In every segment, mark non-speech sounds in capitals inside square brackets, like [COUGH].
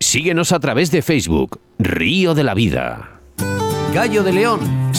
Síguenos a través de Facebook, Río de la Vida. Gallo de León,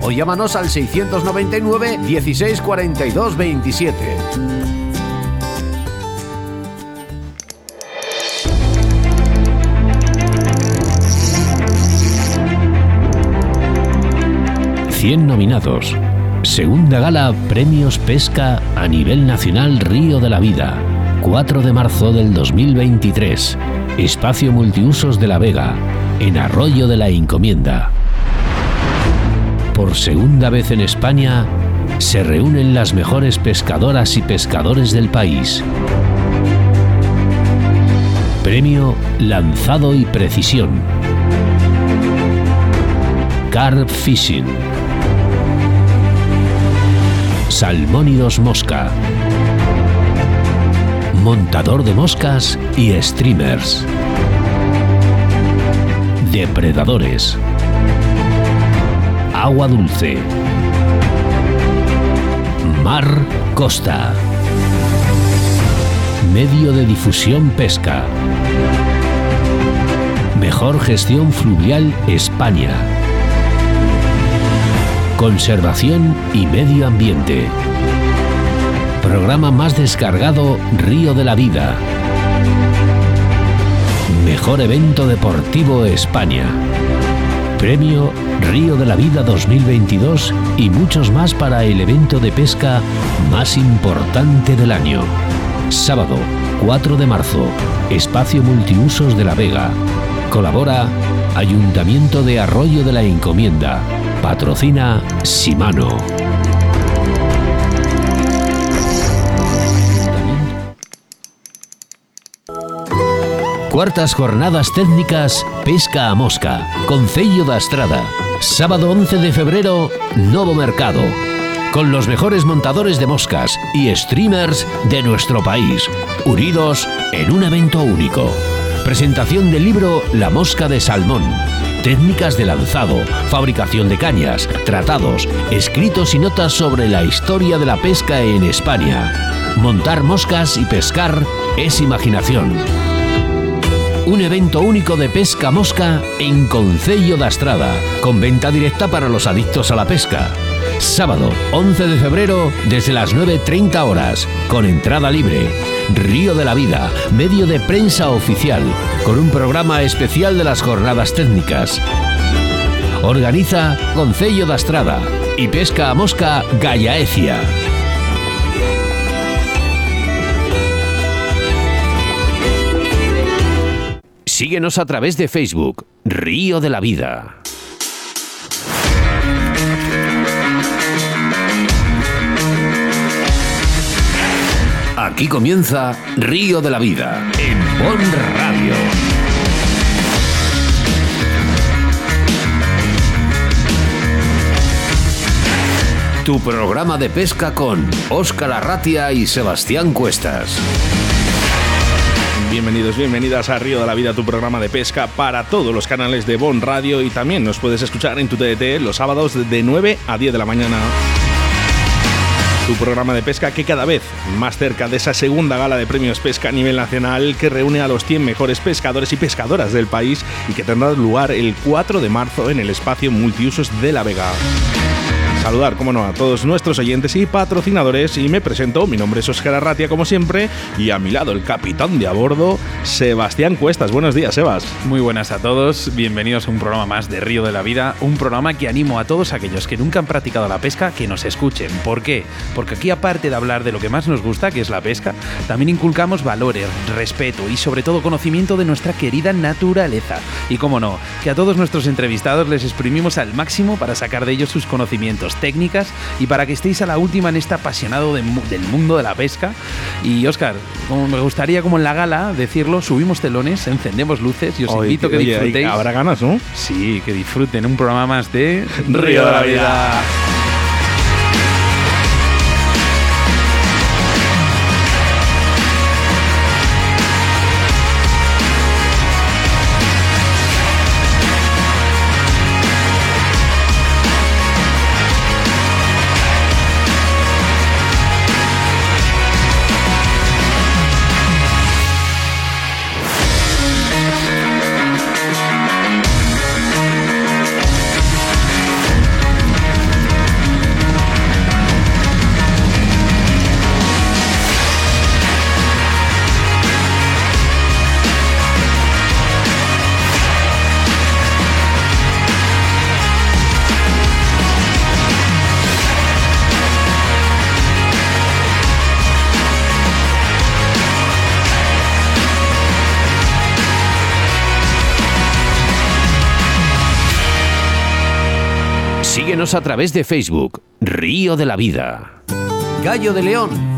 o llámanos al 699 16 42 27. Cien nominados. Segunda gala Premios Pesca a nivel nacional Río de la Vida. 4 de marzo del 2023. Espacio Multiusos de la Vega, en Arroyo de la Encomienda. Por segunda vez en España, se reúnen las mejores pescadoras y pescadores del país. Premio Lanzado y Precisión. Carp Fishing. Salmónidos Mosca. Montador de moscas y streamers. Depredadores. Agua dulce. Mar Costa. Medio de difusión pesca. Mejor gestión fluvial España. Conservación y medio ambiente. Programa más descargado Río de la Vida. Mejor evento deportivo España. Premio Río de la Vida 2022 y muchos más para el evento de pesca más importante del año. Sábado 4 de marzo, Espacio Multiusos de la Vega. Colabora Ayuntamiento de Arroyo de la Encomienda. Patrocina Simano. Cuartas jornadas técnicas Pesca a Mosca, Concello da Estrada. Sábado 11 de febrero, Novo Mercado. Con los mejores montadores de moscas y streamers de nuestro país, unidos en un evento único. Presentación del libro La Mosca de Salmón. Técnicas de lanzado, fabricación de cañas, tratados, escritos y notas sobre la historia de la pesca en España. Montar moscas y pescar es imaginación un evento único de pesca mosca en Concello da Estrada, con venta directa para los adictos a la pesca. Sábado 11 de febrero desde las 9.30 horas, con entrada libre. Río de la Vida, medio de prensa oficial, con un programa especial de las jornadas técnicas. Organiza Concello da Estrada y Pesca a Mosca Gallaecia. Síguenos a través de Facebook, Río de la Vida. Aquí comienza Río de la Vida, en Bon Radio. Tu programa de pesca con Óscar Arratia y Sebastián Cuestas. Bienvenidos, bienvenidas a Río de la Vida, tu programa de pesca para todos los canales de Bon Radio y también nos puedes escuchar en tu TDT los sábados de 9 a 10 de la mañana. Tu programa de pesca que cada vez más cerca de esa segunda gala de premios pesca a nivel nacional que reúne a los 100 mejores pescadores y pescadoras del país y que tendrá lugar el 4 de marzo en el espacio multiusos de La Vega saludar, como no, a todos nuestros oyentes y patrocinadores y me presento, mi nombre es Oscar Arratia como siempre y a mi lado el capitán de a bordo, Sebastián Cuestas. Buenos días, Sebas. Muy buenas a todos, bienvenidos a un programa más de Río de la Vida, un programa que animo a todos aquellos que nunca han practicado la pesca que nos escuchen. ¿Por qué? Porque aquí aparte de hablar de lo que más nos gusta, que es la pesca, también inculcamos valores, respeto y sobre todo conocimiento de nuestra querida naturaleza. Y como no, que a todos nuestros entrevistados les exprimimos al máximo para sacar de ellos sus conocimientos técnicas y para que estéis a la última en este apasionado del mundo de la pesca. Y Oscar, como me gustaría como en la gala decirlo, subimos telones, encendemos luces y os invito a que disfrutéis. Habrá ganas, ¿no? Sí, que disfruten un programa más de Río de la Vida. A través de Facebook, Río de la Vida. Gallo de León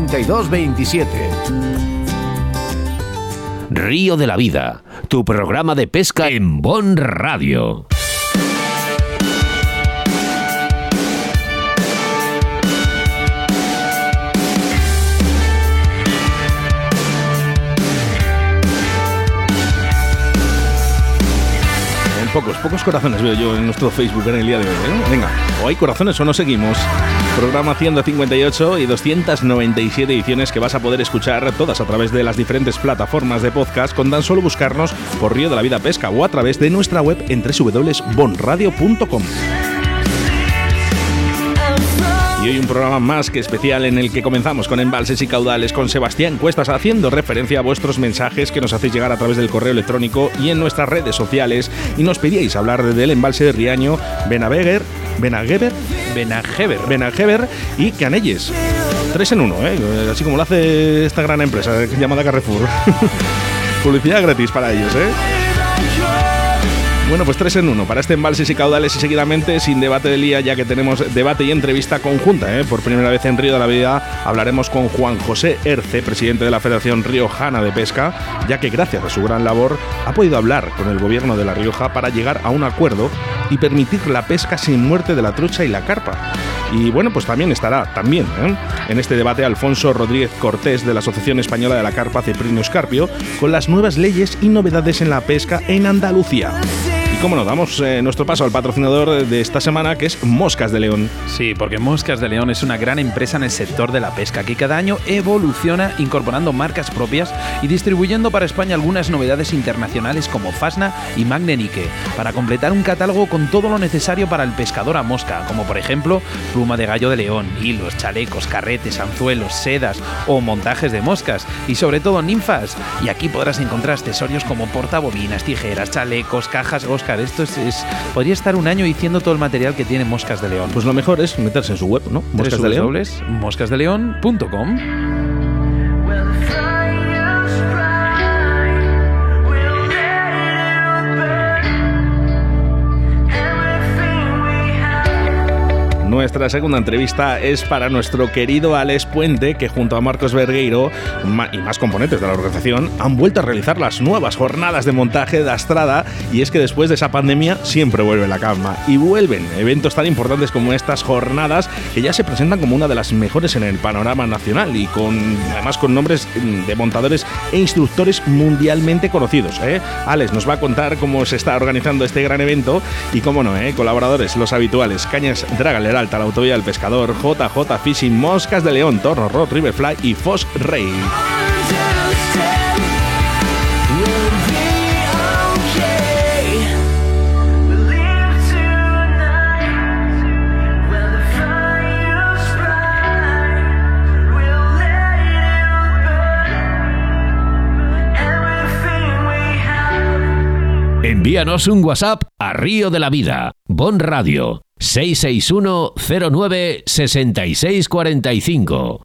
27 Río de la Vida, tu programa de pesca en Bon Radio. pocos, pocos corazones veo yo en nuestro Facebook en el día de hoy. ¿eh? Venga, o hay corazones o no seguimos. Programa 158 y 297 ediciones que vas a poder escuchar todas a través de las diferentes plataformas de podcast con tan solo buscarnos por Río de la Vida Pesca o a través de nuestra web en www.bonradio.com. Y hoy un programa más que especial en el que comenzamos con embalses y caudales con Sebastián Cuestas haciendo referencia a vuestros mensajes que nos hacéis llegar a través del correo electrónico y en nuestras redes sociales y nos pedíais hablar del embalse de Riaño, Benaveger, Benageber, Benageber, Benageber y Canelles. Tres en uno, ¿eh? así como lo hace esta gran empresa llamada Carrefour. [LAUGHS] Publicidad gratis para ellos, ¿eh? Bueno, pues tres en uno para este embalses y caudales y seguidamente sin debate del día, ya que tenemos debate y entrevista conjunta. ¿eh? Por primera vez en Río de la Vida hablaremos con Juan José Erce, presidente de la Federación Riojana de Pesca, ya que gracias a su gran labor ha podido hablar con el gobierno de La Rioja para llegar a un acuerdo y permitir la pesca sin muerte de la trucha y la carpa. Y bueno, pues también estará también ¿eh? en este debate Alfonso Rodríguez Cortés de la Asociación Española de la Carpa Ceprino Escarpio con las nuevas leyes y novedades en la pesca en Andalucía cómo no, damos eh, nuestro paso al patrocinador de esta semana, que es Moscas de León. Sí, porque Moscas de León es una gran empresa en el sector de la pesca que cada año evoluciona incorporando marcas propias y distribuyendo para España algunas novedades internacionales como Fasna y Magnenique, para completar un catálogo con todo lo necesario para el pescador a mosca, como por ejemplo pluma de gallo de león, hilos, chalecos, carretes, anzuelos, sedas o montajes de moscas y sobre todo ninfas. Y aquí podrás encontrar accesorios como portabobinas, tijeras, chalecos, cajas, Oscar esto es, podría estar un año diciendo todo el material que tiene Moscas de León. Pues lo mejor es meterse en su web, ¿no? Moscas de León. moscasdeleón.com. Nuestra segunda entrevista es para nuestro querido Alex Puente, que junto a Marcos Vergueiro y más componentes de la organización han vuelto a realizar las nuevas jornadas de montaje de Astrada y es que después de esa pandemia siempre vuelve la calma y vuelven eventos tan importantes como estas jornadas que ya se presentan como una de las mejores en el panorama nacional y con además con nombres de montadores e instructores mundialmente conocidos. ¿eh? Alex nos va a contar cómo se está organizando este gran evento y cómo no, ¿eh? colaboradores los habituales Cañas Dragalera Alta, la Autovía del Pescador, JJ Fishing, Moscas de León, Torno Rod, Riverfly y Fox Rey. Envíanos un WhatsApp a Río de la Vida, Bon Radio, 661 09 6645.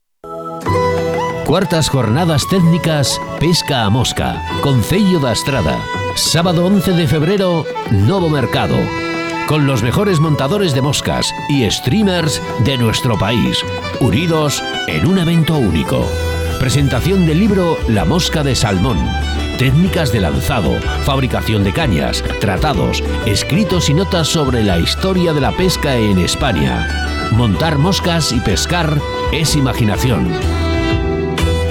Cuartas jornadas técnicas Pesca a Mosca, Concello da Estrada. Sábado 11 de febrero, Novo Mercado. Con los mejores montadores de moscas y streamers de nuestro país, unidos en un evento único. Presentación del libro La Mosca de Salmón. Técnicas de lanzado, fabricación de cañas, tratados, escritos y notas sobre la historia de la pesca en España. Montar moscas y pescar es imaginación.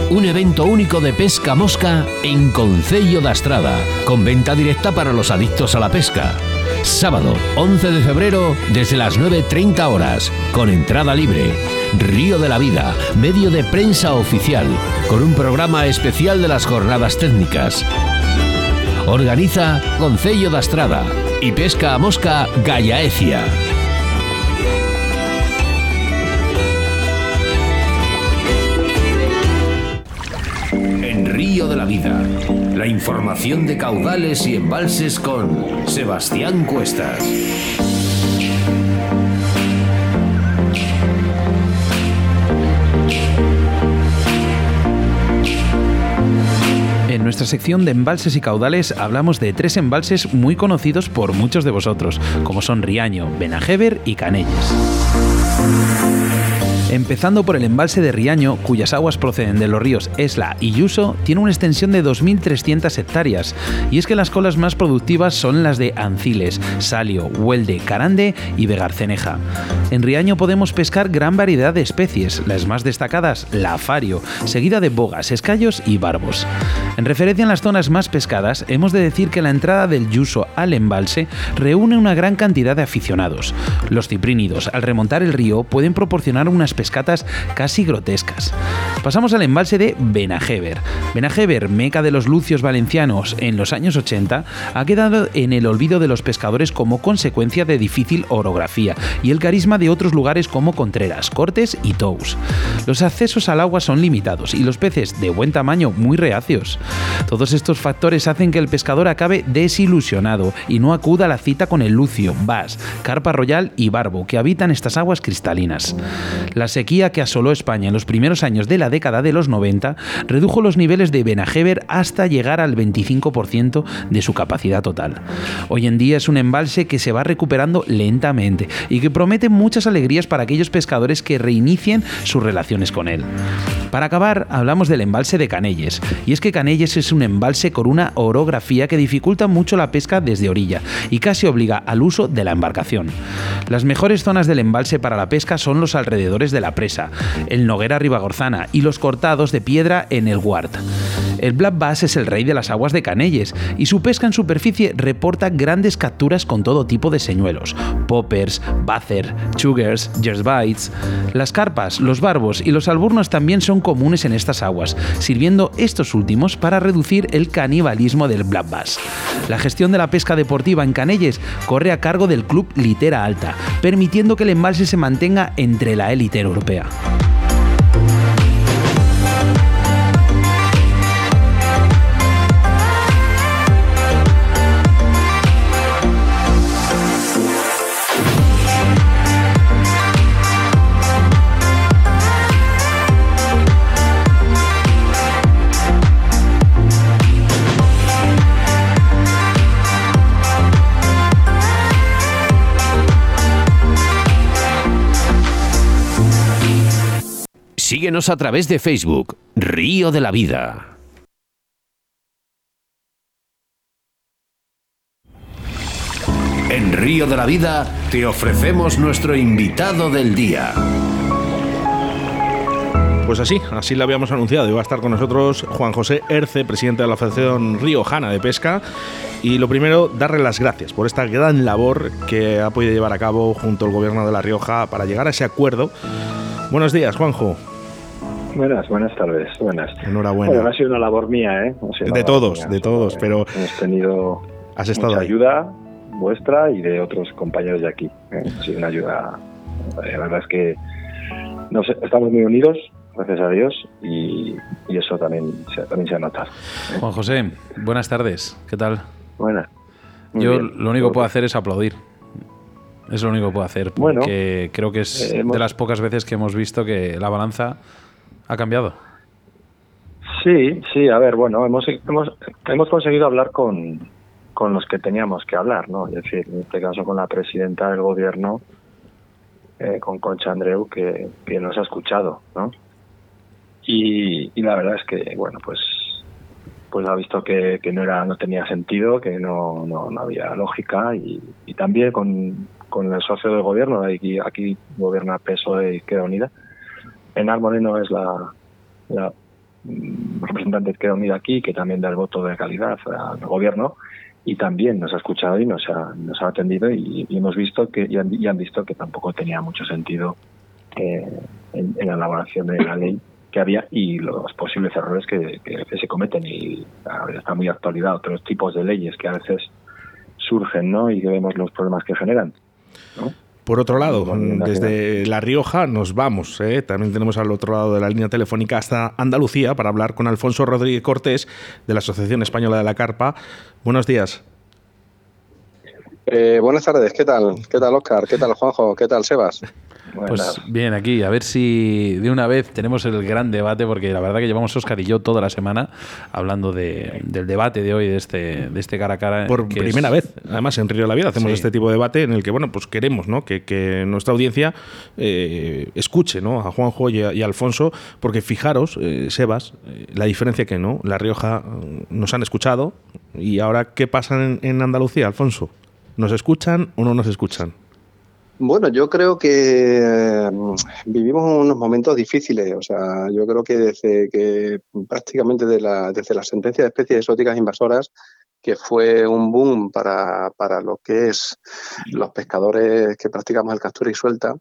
Un evento único de pesca mosca en Concello da Estrada, con venta directa para los adictos a la pesca. Sábado 11 de febrero desde las 9.30 horas, con entrada libre. Río de la Vida, medio de prensa oficial, con un programa especial de las jornadas técnicas. Organiza Concello da Estrada y Pesca a Mosca Gallaecia. En Río de la Vida, la información de caudales y embalses con Sebastián Cuestas. Nuestra sección de embalses y caudales hablamos de tres embalses muy conocidos por muchos de vosotros, como son Riaño, Benajever y Canelles. Empezando por el embalse de Riaño, cuyas aguas proceden de los ríos Esla y Yuso, tiene una extensión de 2.300 hectáreas, y es que las colas más productivas son las de Anciles, Salio, Huelde, Carande y Vegarceneja. En Riaño podemos pescar gran variedad de especies, las más destacadas, la afario, seguida de bogas, escallos y barbos. En referencia a las zonas más pescadas, hemos de decir que la entrada del Yuso al embalse reúne una gran cantidad de aficionados. Los ciprínidos, al remontar el río, pueden proporcionar unas casi grotescas. Pasamos al embalse de Benajever. Benajever, meca de los lucios valencianos en los años 80, ha quedado en el olvido de los pescadores como consecuencia de difícil orografía y el carisma de otros lugares como Contreras, Cortes y Tous. Los accesos al agua son limitados y los peces de buen tamaño muy reacios. Todos estos factores hacen que el pescador acabe desilusionado y no acuda a la cita con el lucio, bass, carpa royal y barbo que habitan estas aguas cristalinas. La sequía que asoló España en los primeros años de la década de los 90 redujo los niveles de Benajever hasta llegar al 25% de su capacidad total. Hoy en día es un embalse que se va recuperando lentamente y que promete muchas alegrías para aquellos pescadores que reinicien sus relaciones con él. Para acabar, hablamos del embalse de Canelles, y es que Canelles es un embalse con una orografía que dificulta mucho la pesca desde orilla y casi obliga al uso de la embarcación. Las mejores zonas del embalse para la pesca son los alrededores de la presa, el Noguera Ribagorzana y los cortados de piedra en el Guart. El Black Bass es el rey de las aguas de Canelles y su pesca en superficie reporta grandes capturas con todo tipo de señuelos, poppers, buzzer, chuggers, jersbites. Las carpas, los barbos y los alburnos también son comunes en estas aguas, sirviendo estos últimos para reducir el canibalismo del Black Bass. La gestión de la pesca deportiva en Canelles corre a cargo del club Litera Alta, permitiendo que el embalse se mantenga entre la élite europea. Síguenos a través de Facebook, Río de la Vida. En Río de la Vida te ofrecemos nuestro invitado del día. Pues así, así lo habíamos anunciado. Iba a estar con nosotros Juan José Erce, presidente de la Asociación Riojana de Pesca. Y lo primero, darle las gracias por esta gran labor que ha podido llevar a cabo junto al gobierno de La Rioja para llegar a ese acuerdo. Buenos días, Juanjo. Buenas, buenas tardes, buenas. Enhorabuena. Bueno, ha sido una labor mía, ¿eh? de todos, de todos, pero... Hemos tenido has estado mucha ahí. ayuda vuestra y de otros compañeros de aquí. ¿eh? Ha sido una ayuda... eh, La verdad es que estamos muy unidos, gracias a Dios, y, y eso también se, también se nota. Juan José, buenas tardes. ¿Qué tal? Buenas. Yo lo único que puedo hacer es aplaudir. Es lo único que puedo hacer. Porque creo que es eh, de las pocas veces que hemos visto que la balanza ha cambiado. Sí, sí, a ver, bueno, hemos, hemos, hemos conseguido hablar con, con los que teníamos que hablar, ¿no? Es decir, en este caso con la presidenta del gobierno, eh, con Concha Andreu, que, que, nos ha escuchado, ¿no? Y, y, la verdad es que, bueno, pues pues ha visto que, que no era no tenía sentido, que no, no, no había lógica y, y también con, con el socio del gobierno, aquí, aquí gobierna PSOE y Izquierda Unida. Enar Moreno es la, mm, representante de Izquierda Unida aquí, que también da el voto de calidad al gobierno y también nos ha escuchado y nos ha, nos ha atendido y, hemos visto que y han, visto que tampoco tenía mucho sentido eh, en, la elaboración de la ley que había y los posibles errores que, que, se cometen y está muy actualidad otros tipos de leyes que a veces surgen ¿no? y que vemos los problemas que generan. Por otro lado, desde La Rioja nos vamos. ¿eh? También tenemos al otro lado de la línea telefónica hasta Andalucía para hablar con Alfonso Rodríguez Cortés de la Asociación Española de la Carpa. Buenos días. Eh, buenas tardes, ¿qué tal? ¿Qué tal, Oscar? ¿Qué tal, Juanjo? ¿Qué tal, Sebas? Pues bien, aquí, a ver si de una vez tenemos el gran debate, porque la verdad que llevamos Oscar y yo toda la semana hablando de, del debate de hoy, de este, de este cara a cara. Por primera vez, además, en Río de la Vida hacemos este tipo de debate en el que, bueno, pues queremos ¿no? que, que nuestra audiencia eh, escuche ¿no? a Juanjo y a, Alfonso, porque fijaros, eh, Sebas, eh, la diferencia que no, La Rioja nos han escuchado y ahora, ¿qué pasa en Andalucía, Alfonso? ¿Nos escuchan o no nos escuchan? Bueno, yo creo que mm, vivimos unos momentos difíciles. O sea, yo creo que desde que prácticamente desde la sentencia de especies exóticas invasoras, que fue un boom para, para lo que es los pescadores que practicamos el captura y suelta,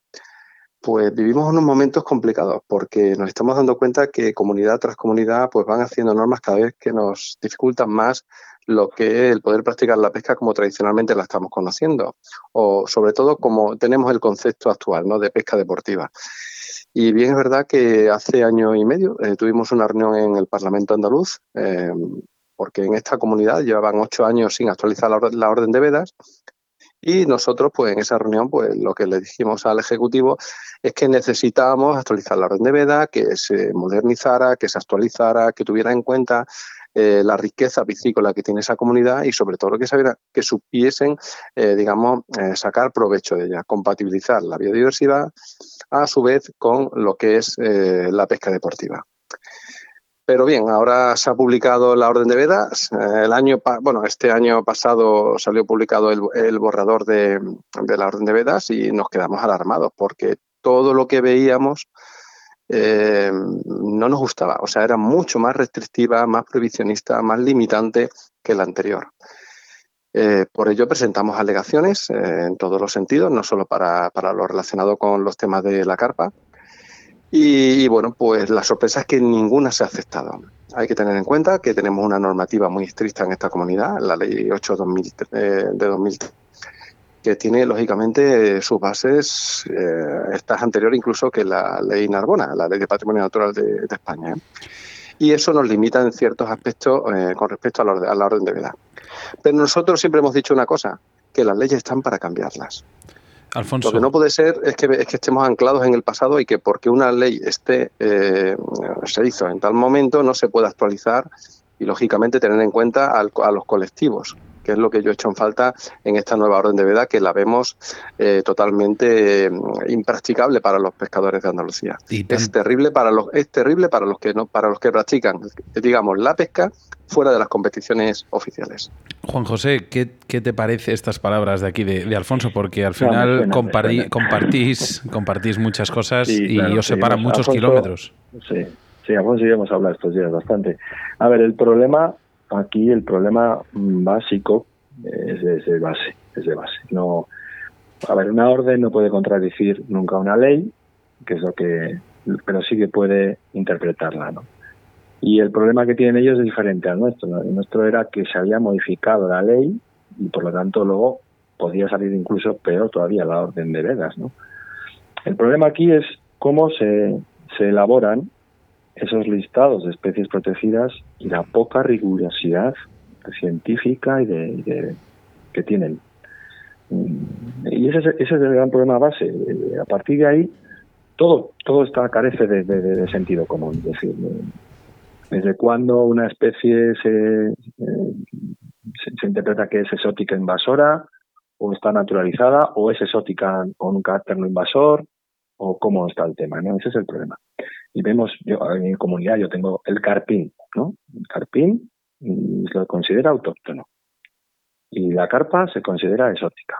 pues vivimos unos momentos complicados porque nos estamos dando cuenta que comunidad tras comunidad pues van haciendo normas cada vez que nos dificultan más lo que es el poder practicar la pesca como tradicionalmente la estamos conociendo, o sobre todo como tenemos el concepto actual ¿no? de pesca deportiva. Y bien es verdad que hace año y medio eh, tuvimos una reunión en el Parlamento andaluz, eh, porque en esta comunidad llevaban ocho años sin actualizar la, orden de vedas, y nosotros, pues en esa reunión, pues lo que le dijimos al Ejecutivo es que necesitábamos actualizar la orden de veda, que se modernizara, que se actualizara, que tuviera en cuenta eh, la riqueza piscícola que tiene esa comunidad y sobre todo que, que supiesen, eh, digamos, eh, sacar provecho de ella, compatibilizar la biodiversidad a su vez con lo que es la pesca deportiva. Pero bien, ahora se ha publicado la orden de vedas. el año, bueno, este año pasado salió publicado el, borrador de, la orden de vedas y nos quedamos alarmados porque todo lo que veíamos eh, no nos gustaba. O sea, era mucho más restrictiva, más prohibicionista, más limitante que la anterior. Eh, por ello presentamos alegaciones eh, en todos los sentidos, no solo para, lo relacionado con los temas de la carpa. Y, bueno, pues la sorpresa es que ninguna se ha aceptado. Hay que tener en cuenta que tenemos una normativa muy estricta en esta comunidad, la Ley 8 de 2003 que tiene lógicamente sus bases, eh, anterior incluso que la ley Narbona, la ley de patrimonio natural de, España. ¿eh? Y eso nos limita en ciertos aspectos eh, con respecto a la, orden de veda. Pero nosotros siempre hemos dicho una cosa, que las leyes están para cambiarlas. Alfonso. Lo que no puede ser es que, es que estemos anclados en el pasado y que porque una ley esté se hizo en tal momento no se pueda actualizar y lógicamente tener en cuenta a los colectivos que es lo que yo he hecho en falta en esta nueva orden de veda que la vemos eh, totalmente mm, impracticable para los pescadores de Andalucía. es terrible para los es terrible para los que no para los que practican digamos la pesca fuera de las competiciones oficiales. Juan José, ¿qué, te parece estas palabras de aquí de, Alfonso? Porque al final compartís, compartís muchas cosas y os separan muchos kilómetros. Sí, sí, Alfonso y yo hemos hablado estos días bastante. A ver, el problema aquí el problema básico es de, base, es de base. No, a ver, una orden no puede contradecir nunca una ley, que es lo que, pero sí que puede interpretarla, ¿no? Y el problema que tienen ellos es diferente al nuestro. El nuestro era que se había modificado la ley y por lo tanto luego podía salir incluso peor todavía la orden de vedas, ¿no? El problema aquí es cómo se, se elaboran esos listados de especies protegidas y la poca rigurosidad científica y de, que tienen. Y ese, ese es el gran problema base. A partir de ahí, todo, todo está carece de, sentido común. Es decir, desde cuándo una especie se, se, interpreta que es exótica invasora, o está naturalizada, o es exótica con un carácter no invasor, o cómo está el tema, ¿no? Ese es el problema. Y vemos, yo en mi comunidad yo tengo el carpín, ¿no? El carpín se lo considera autóctono. Y la carpa se considera exótica.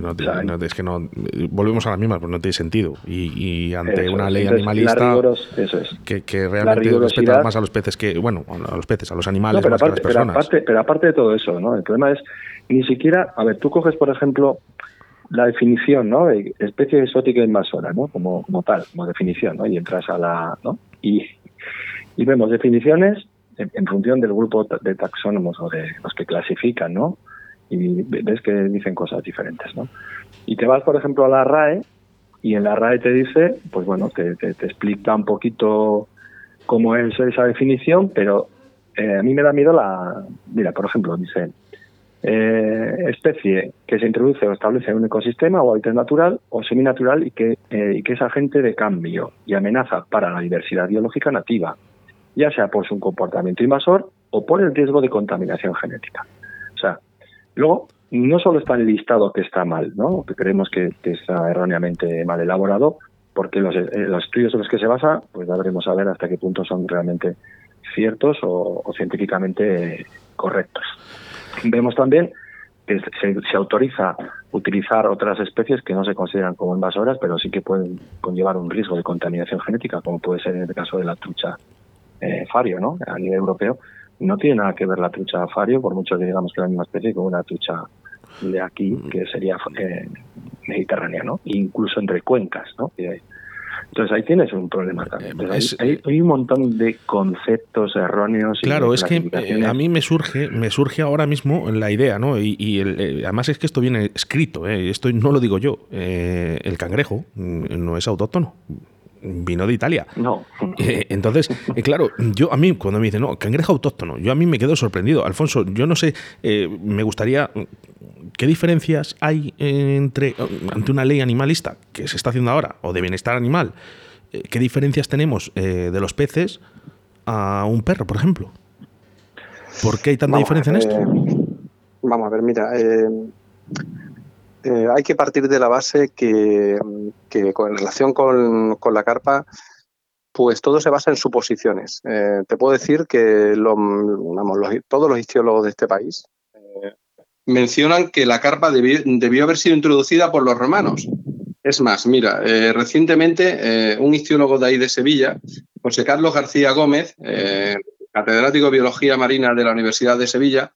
No, es que no volvemos a la misma, pues no tiene sentido. Y, ante una ley animalista que, realmente respeta más a los peces que, bueno, a los peces, a los animales más que a las personas. Pero aparte, de todo eso, ¿no? El problema es ni siquiera, a ver, tú coges, por ejemplo, la definición, ¿no? Especie exótica invasora, ¿no? Como, como tal, como definición, ¿no? Y entras a la, ¿no? Y, y vemos definiciones en, en función del grupo de taxónomos o de los que clasifican, ¿no? y ves que dicen cosas diferentes, ¿no? Y te vas, por ejemplo, a la RAE y en la RAE te dice, pues bueno, te, te, explica un poquito cómo es esa definición, pero eh, a mí me da miedo la... Mira, por ejemplo, dice, eh, especie que se introduce o establece en un ecosistema o hábitat natural o seminatural y que, eh, y que es agente de cambio y amenaza para la diversidad biológica nativa, ya sea por su comportamiento invasor o por el riesgo de contaminación genética. O sea, Luego, no solo está el listado que está mal, ¿no? que creemos que, está erróneamente mal elaborado, porque los, eh, los, estudios en los que se basa, pues ya veremos a ver hasta qué punto son realmente ciertos o, científicamente correctos. Vemos también que se, se, autoriza utilizar otras especies que no se consideran como invasoras, pero sí que pueden conllevar un riesgo de contaminación genética, como puede ser en el caso de la trucha eh, fario, ¿no? A nivel europeo, no tiene nada que ver la trucha fario, por mucho que digamos que es la misma especie, con una trucha de aquí, que sería eh, mediterránea, ¿no? Incluso entre cuencas, ¿no? Entonces ahí tienes un problema también. hay, un montón de conceptos erróneos. Claro, es que eh, a mí me surge, me surge ahora mismo la idea, ¿no? Y, eh, además es que esto viene escrito, esto no lo digo yo. el cangrejo mm, no es autóctono vino de Italia. No. Eh, entonces, eh, claro, yo a mí, cuando me dicen, no, cangrejo autóctono, yo a mí me quedo sorprendido. Alfonso, yo no sé, eh, me gustaría, ¿qué diferencias hay entre, ante una ley animalista que se está haciendo ahora, o de bienestar animal? ¿Qué diferencias tenemos de los peces a un perro, por ejemplo? ¿Por qué hay tanta diferencia en esto? Vamos a ver, mira, eh, hay que partir de la base que, en relación con, la carpa, pues todo se basa en suposiciones. Eh, te puedo decir que todos los histólogos de este país eh, mencionan que la carpa debió, haber sido introducida por los romanos. Es más, mira, recientemente un histiólogo de ahí de Sevilla, José Carlos García Gómez, catedrático de Biología Marina de la Universidad de Sevilla,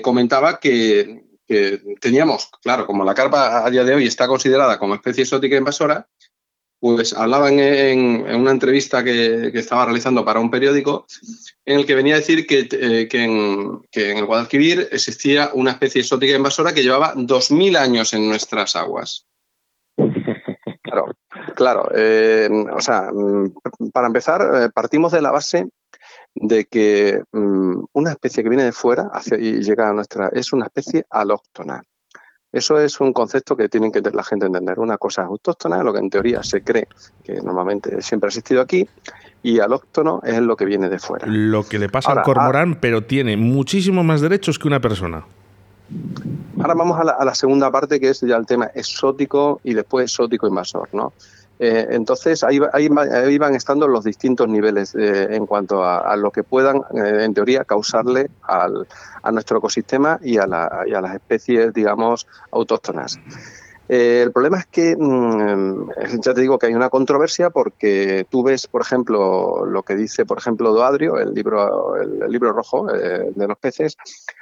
comentaba que teníamos, claro, como la carpa a día de hoy está considerada como especie exótica invasora, pues hablaban en, una entrevista que, estaba realizando para un periódico en el que venía a decir que, eh, en, el Guadalquivir existía una especie exótica invasora que llevaba 2.000 años en nuestras aguas. [LAUGHS] Claro, claro. Eh, o sea, mm, para empezar, eh, partimos de la base de que mm, una especie que viene de fuera hacia, y llega a nuestra es una especie alóctona. Eso es un concepto que tienen que la gente entender. Una cosa es autóctona, lo que en teoría se cree que normalmente siempre ha existido aquí, y alóctono es lo que viene de fuera. Lo que le pasa al cormorán, pero tiene muchísimos más derechos que una persona. Ahora vamos a la, a la, segunda parte, que es ya el tema exótico y después exótico invasor, ¿no? Eh, entonces, ahí, ahí, van estando los distintos niveles eh, en cuanto a, lo que puedan, eh, en teoría, causarle al, a nuestro ecosistema y a, y a, las especies, digamos, autóctonas. El problema es que, mm, ya te digo que hay una controversia porque tú ves, por ejemplo, lo que dice, por ejemplo, Doadrio, el libro, el libro rojo de los peces,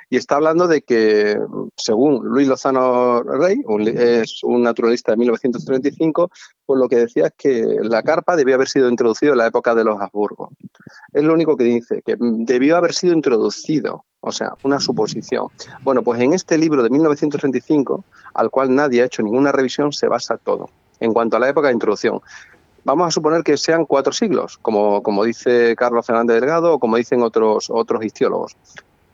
y está hablando de que, según Luis Lozano Rey, es un naturalista de 1935, pues lo que decía es que la carpa debió haber sido introducido en la época de los Habsburgo. Es lo único que dice, que debió haber sido introducido, o sea, una suposición. Bueno, pues en este libro de 1935, al cual nadie ha hecho ninguna revisión, se basa todo en cuanto a la época de introducción. Vamos a suponer que sean cuatro siglos, como, como dice Carlos Fernández Delgado o como dicen otros, otros histiólogos.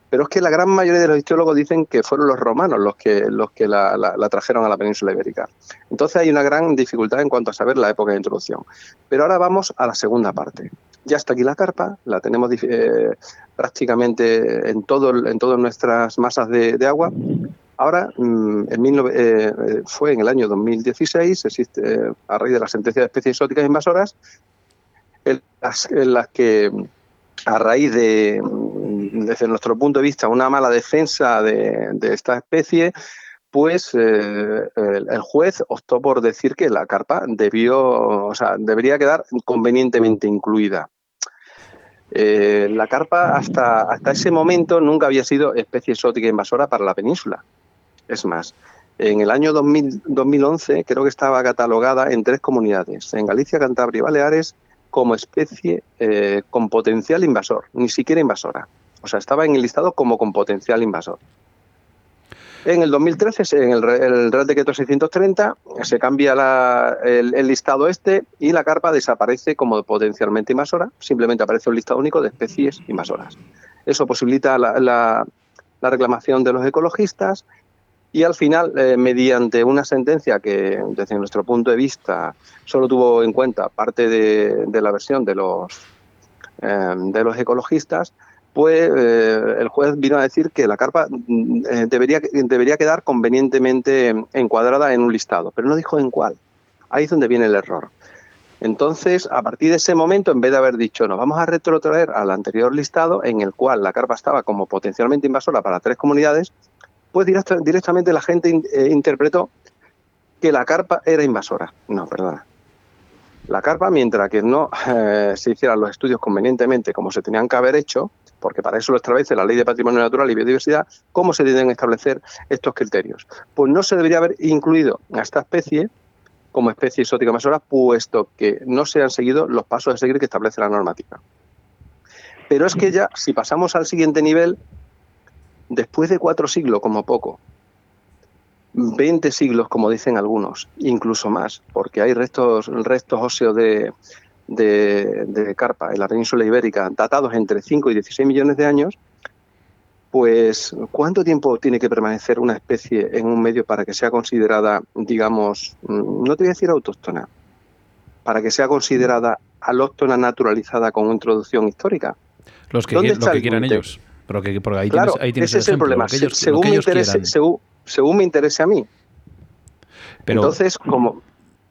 Pero es que la gran mayoría de los histólogos dicen que fueron los romanos los que, los que la, trajeron a la península ibérica. Entonces hay una gran dificultad en cuanto a saber la época de introducción. Pero ahora vamos a la segunda parte. Ya está aquí la carpa, la tenemos eh, prácticamente en, todo, en todas nuestras masas de, agua. Ahora, mm, en eh, fue en el año 2016, existe, a raíz de la sentencia de especies exóticas invasoras, en las que a raíz de, desde nuestro punto de vista, una mala defensa de, esta especie, pues eh, el, juez optó por decir que la carpa debió, o sea, debería quedar convenientemente incluida. Eh, la carpa hasta, hasta ese momento nunca había sido especie exótica invasora para la península. Es más, en el año 2011 creo que estaba catalogada en tres comunidades, en Galicia, Cantabria y Baleares, como especie eh, con potencial invasor, ni siquiera invasora. O sea, estaba en el listado como con potencial invasor. En el 2013, en el, Real Decreto 630, se cambia el, listado este y la carpa desaparece como potencialmente invasora. Simplemente aparece un listado único de especies invasoras. Eso posibilita la, reclamación de los ecologistas y al final, eh, mediante una sentencia que desde nuestro punto de vista solo tuvo en cuenta parte de, la versión de los, eh, de los ecologistas, pues eh, el juez vino a decir que la carpa mm, debería, debería quedar convenientemente encuadrada en un listado, pero no dijo en cuál. Ahí es donde viene el error. Entonces, a partir de ese momento, en vez de haber dicho, nos vamos a retrotraer al anterior listado en el cual la carpa estaba como potencialmente invasora para tres comunidades, pues directamente la gente eh, interpretó que la carpa era invasora. No, perdona. La carpa, mientras que no [LAUGHS] eh, se hicieran los estudios convenientemente como se tenían que haber hecho, porque para eso lo establece la Ley de Patrimonio Natural y Biodiversidad, ¿cómo se deben establecer estos criterios? Pues no se debería haber incluido a esta especie como especie exótica invasora, puesto que no se han seguido los pasos a seguir que establece la normativa. Pero es que ya, si pasamos al siguiente nivel, después de cuatro siglos como poco, 20 siglos como dicen algunos, incluso más, porque hay restos, restos óseos de, de, carpa en la península ibérica datados entre 5 y 16 millones de años, pues ¿cuánto tiempo tiene que permanecer una especie en un medio para que sea considerada, digamos, no te voy a decir autóctona, para que sea considerada alóctona naturalizada con introducción histórica? Los que, lo que quieran ellos. Pero que, porque ahí claro, tienes, ahí ese es el problema. según, me interese, según, me interese a mí. Pero, Entonces, como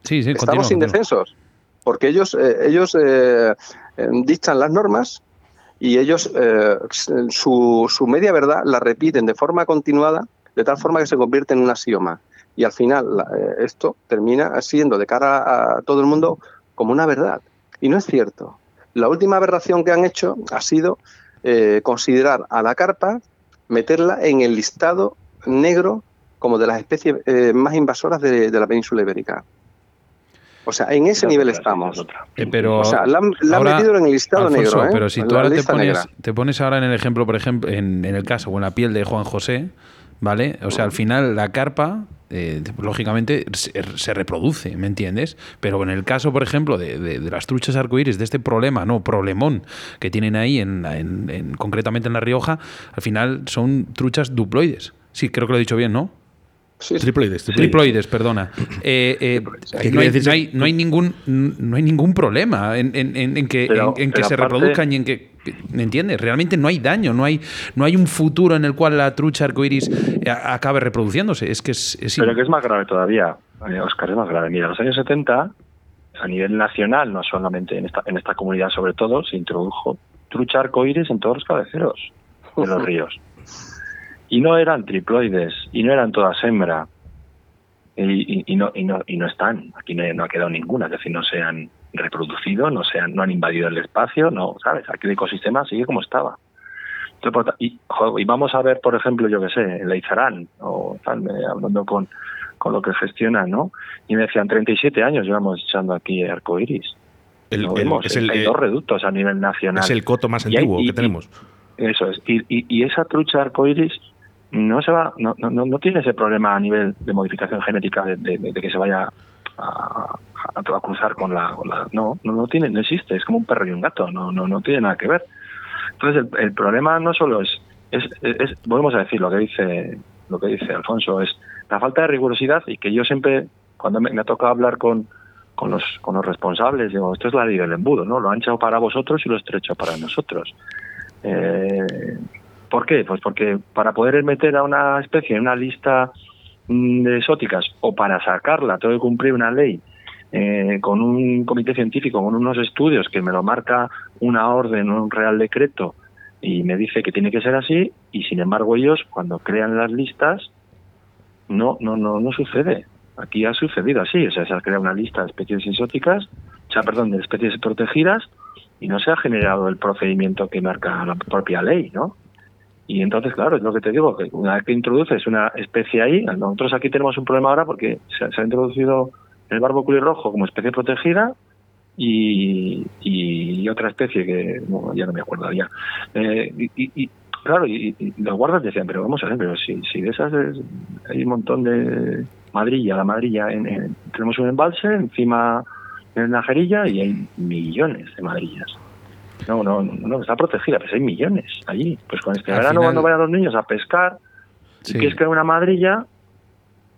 sí, sí, estamos indefensos, porque ellos, eh, ellos eh, eh, dictan las normas y ellos su, su media verdad la repiten de forma continuada, de tal forma que se convierte en un axioma. Y al final esto termina siendo de cara a todo el mundo como una verdad. Y no es cierto. La última aberración que han hecho ha sido eh, considerar a la carpa, meterla en el listado negro como de las especies eh, más invasoras de, la península ibérica. O sea, en ese nivel estamos. Eh, pero o sea, la, han metido en el listado negro. Pero si tú ahora te pones, ahora en el ejemplo, por ejemplo, en, en, el caso o en la piel de Juan José, ¿vale? O sea, al final la carpa, eh, lógicamente, se, reproduce, ¿me entiendes? Pero en el caso, por ejemplo, de, las truchas arcoíris, de este problema, no, problemón que tienen ahí, en, concretamente en La Rioja, al final son truchas duploides. Sí, creo que lo he dicho bien, ¿no? Triploides, triploides. perdona. [CLEARS THROAT] Eh, eh, no, hay, ningún, no hay ningún problema en, que, en, que se reproduzcan y en que. ¿Me entiendes? Realmente no hay daño, no hay, no hay un futuro en el cual la trucha arcoiris eh, acabe reproduciéndose. Es que es, Pero que es más grave todavía, Oscar, es más grave. Mira, en los años 70, a nivel nacional, no solamente en esta, en esta comunidad sobre todo, se introdujo trucha arcoiris en todos los cabeceros de los [LAUGHS] ríos y no eran triploides y no eran todas hembra. Y, no, y, no, y no están. Aquí no, ha quedado ninguna. Es decir no se han reproducido no se han, no han invadido el espacio no sabes aquí el ecosistema sigue como estaba. Y, vamos a ver por ejemplo yo que sé en Leizarán o hablando con con lo que gestiona no y me decían 37 años llevamos echando aquí arcoiris el, es el, hay dos reductos a nivel nacional. es el coto más antiguo que tenemos. eso es. Y, y, esa trucha arcoiris no se va, no, no, no tiene ese problema a nivel de modificación genética de, que se vaya a, a, cruzar con la, no, no, tiene, no existe, es como un perro y un gato, no, no, no tiene nada que ver. Entonces el, problema no solo es es, volvemos a decir lo que dice lo que dice Alfonso, es la falta de rigurosidad y que yo siempre, cuando me, me ha tocado hablar con, con los, con los responsables, digo, esto es la ley del embudo, ¿no? Lo han echado para vosotros y lo estrecho para nosotros. Eh, ¿Por qué? Pues porque para poder meter a una especie en una lista mm, de exóticas o para sacarla tengo que cumplir una ley eh, con un comité científico, con unos estudios que me lo marca una orden, un real decreto y me dice que tiene que ser así y sin embargo ellos cuando crean las listas no no no no sucede aquí ha sucedido así o sea se ha creado una lista de especies exóticas o sea perdón de especies protegidas y no se ha generado el procedimiento que marca la propia ley no y entonces claro es lo que te digo que una vez que introduces una especie ahí nosotros aquí tenemos un problema ahora porque se, ha introducido el barbo rojo como especie protegida y, y otra especie que ya no me acuerdo ya. Eh, y, claro, y, los guardas decían, pero vamos a ver, pero si, si de esas hay un montón de madrilla, la madrilla, en, tenemos un embalse encima en una jerilla y hay millones de madrillas. No, no, no, está protegida, pues hay millones allí. Pues con este verano cuando vayan los niños a pescar, si quieres que una madrilla,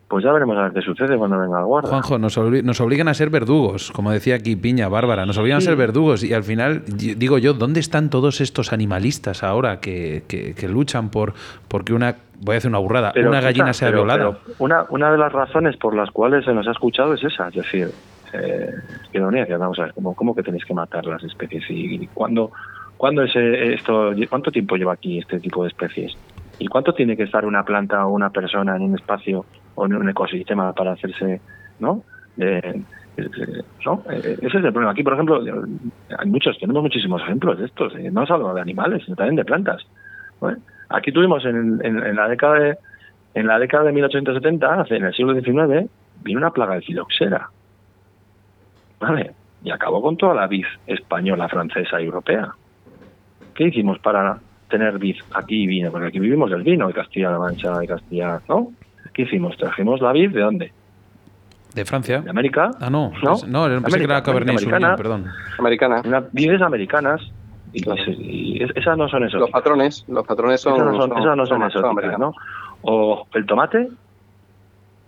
pues ya veremos a ver qué sucede cuando venga el guarda. Juanjo, nos, nos obligan a ser verdugos, como decía aquí Piña, Bárbara, nos obligan a ser verdugos y al final, digo yo, ¿dónde están todos estos animalistas ahora que, que, luchan por porque una, voy a hacer una burrada, una gallina sea violada? una, una de las razones por las cuales se nos ha escuchado es esa, es decir, eh, que vamos a ver, ¿cómo, ¿cómo que tenéis que matar las especies? ¿Y, cuándo, cuándo es esto, cuánto tiempo lleva aquí este tipo de especies? ¿Y cuánto tiene que estar una planta o una persona en un espacio o en un ecosistema para hacerse, ¿no? Eh, ¿no? Ese es el problema. Aquí, por ejemplo, hay muchos, tenemos muchísimos ejemplos de estos, no solo de animales, sino también de plantas. Aquí tuvimos en, en, la década de, en la década de 1870, en el siglo XIX, vino una plaga de filoxera. ¿Vale? Y acabó con toda la vid española, francesa y europea. ¿Qué hicimos para tener vid aquí y vino? Porque aquí vivimos el vino de Castilla-La Mancha, y Castilla, ¿no? ¿Qué hicimos? Trajimos la vid de dónde? ¿De Francia? ¿De América? Ah, no. No, no pensé que era Cabernet americana, perdón. Americana. vides americanas y, esas no son exóticas. Los patrones, los patrones son... Esas no son, esas no son, exóticas, ¿no? O el tomate,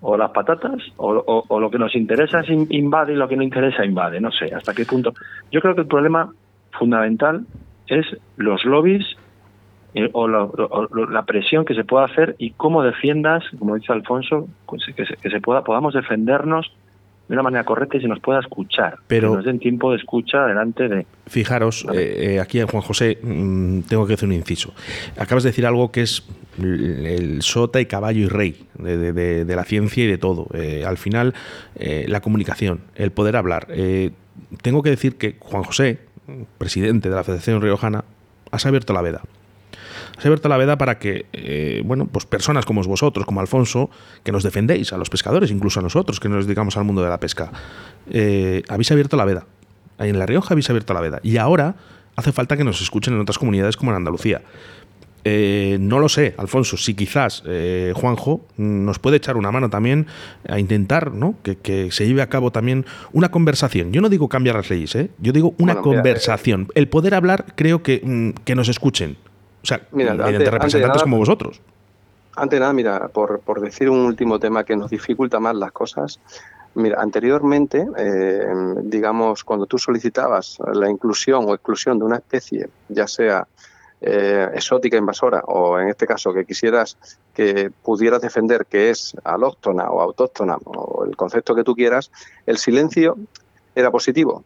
o las patatas, o, lo que nos interesa es invade y lo que no interesa invade, no sé, hasta qué punto. Yo creo que el problema fundamental es los lobbies eh, o, la presión que se pueda hacer y cómo defiendas, como dice Alfonso, pues, que que se pueda podamos defendernos de una manera correcta y se nos pueda escuchar. Pero que nos den tiempo de escucha delante de. Fijaros, eh, eh, aquí en Juan José mm, tengo que hacer un inciso. Acabas de decir algo que es el sota y caballo y rey de, la ciencia y de todo. al final, la comunicación, el poder hablar. tengo que decir que Juan José, presidente de la Federación Riojana, has abierto la veda has abierto la veda para que, eh, bueno, pues personas como vosotros, como Alfonso, que nos defendéis, a los pescadores, incluso a nosotros, que nos dedicamos al mundo de la pesca, eh, habéis abierto la veda. En La Rioja habéis abierto la veda. Y ahora hace falta que nos escuchen en otras comunidades como en Andalucía. Eh, no lo sé, Alfonso, si quizás Juanjo nos puede echar una mano también a intentar ¿no? que, se lleve a cabo también una conversación. Yo no digo cambiar las leyes, yo digo una conversación. El poder hablar, creo que, mm, que nos escuchen. O sea, mediante representantes como vosotros. Antes nada, mira, por, por, decir un último tema que nos dificulta más las cosas, mira, anteriormente, eh, digamos, cuando tú solicitabas la inclusión o exclusión de una especie, ya sea eh, exótica, invasora, o en este caso que quisieras que pudieras defender que es alóctona o autóctona, o el concepto que tú quieras, el silencio era positivo.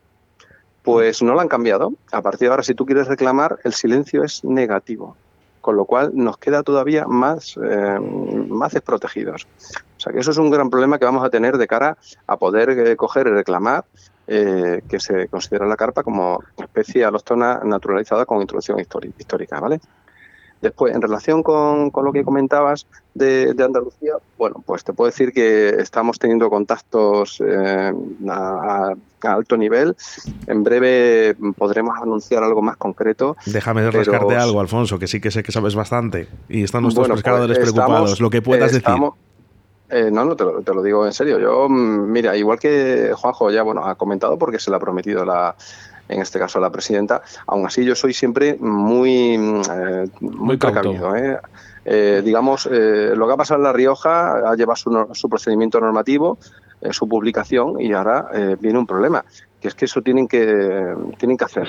Pues no lo han cambiado. A partir de ahora, si tú quieres reclamar, el silencio es negativo, con lo cual nos queda todavía más, eh, más desprotegidos. O sea que eso es un gran problema que vamos a tener de cara a poder eh, coger y reclamar eh, que se considera la carpa como especie alóctona naturalizada con introducción histórica, ¿vale? Después, en relación con, lo que comentabas de, Andalucía, bueno, pues te puedo decir que estamos teniendo contactos eh, a, alto nivel. En breve podremos anunciar algo más concreto. Déjame rascarte algo, Alfonso, que sí que sé que sabes bastante. Y están nuestros pues pescadores preocupados. Lo que puedas decir. Eh, no, no, te lo, te lo, digo en serio. Yo, mm, mira, igual que Juanjo ya bueno ha comentado porque se le ha prometido la, en este caso la presidenta. Aún así, yo soy siempre muy, eh, muy, precavido. ¿eh? Eh, digamos, lo que ha pasado en La Rioja ha llevado su, su procedimiento normativo, su publicación, y ahora viene un problema que es que eso tienen que tienen que hacer,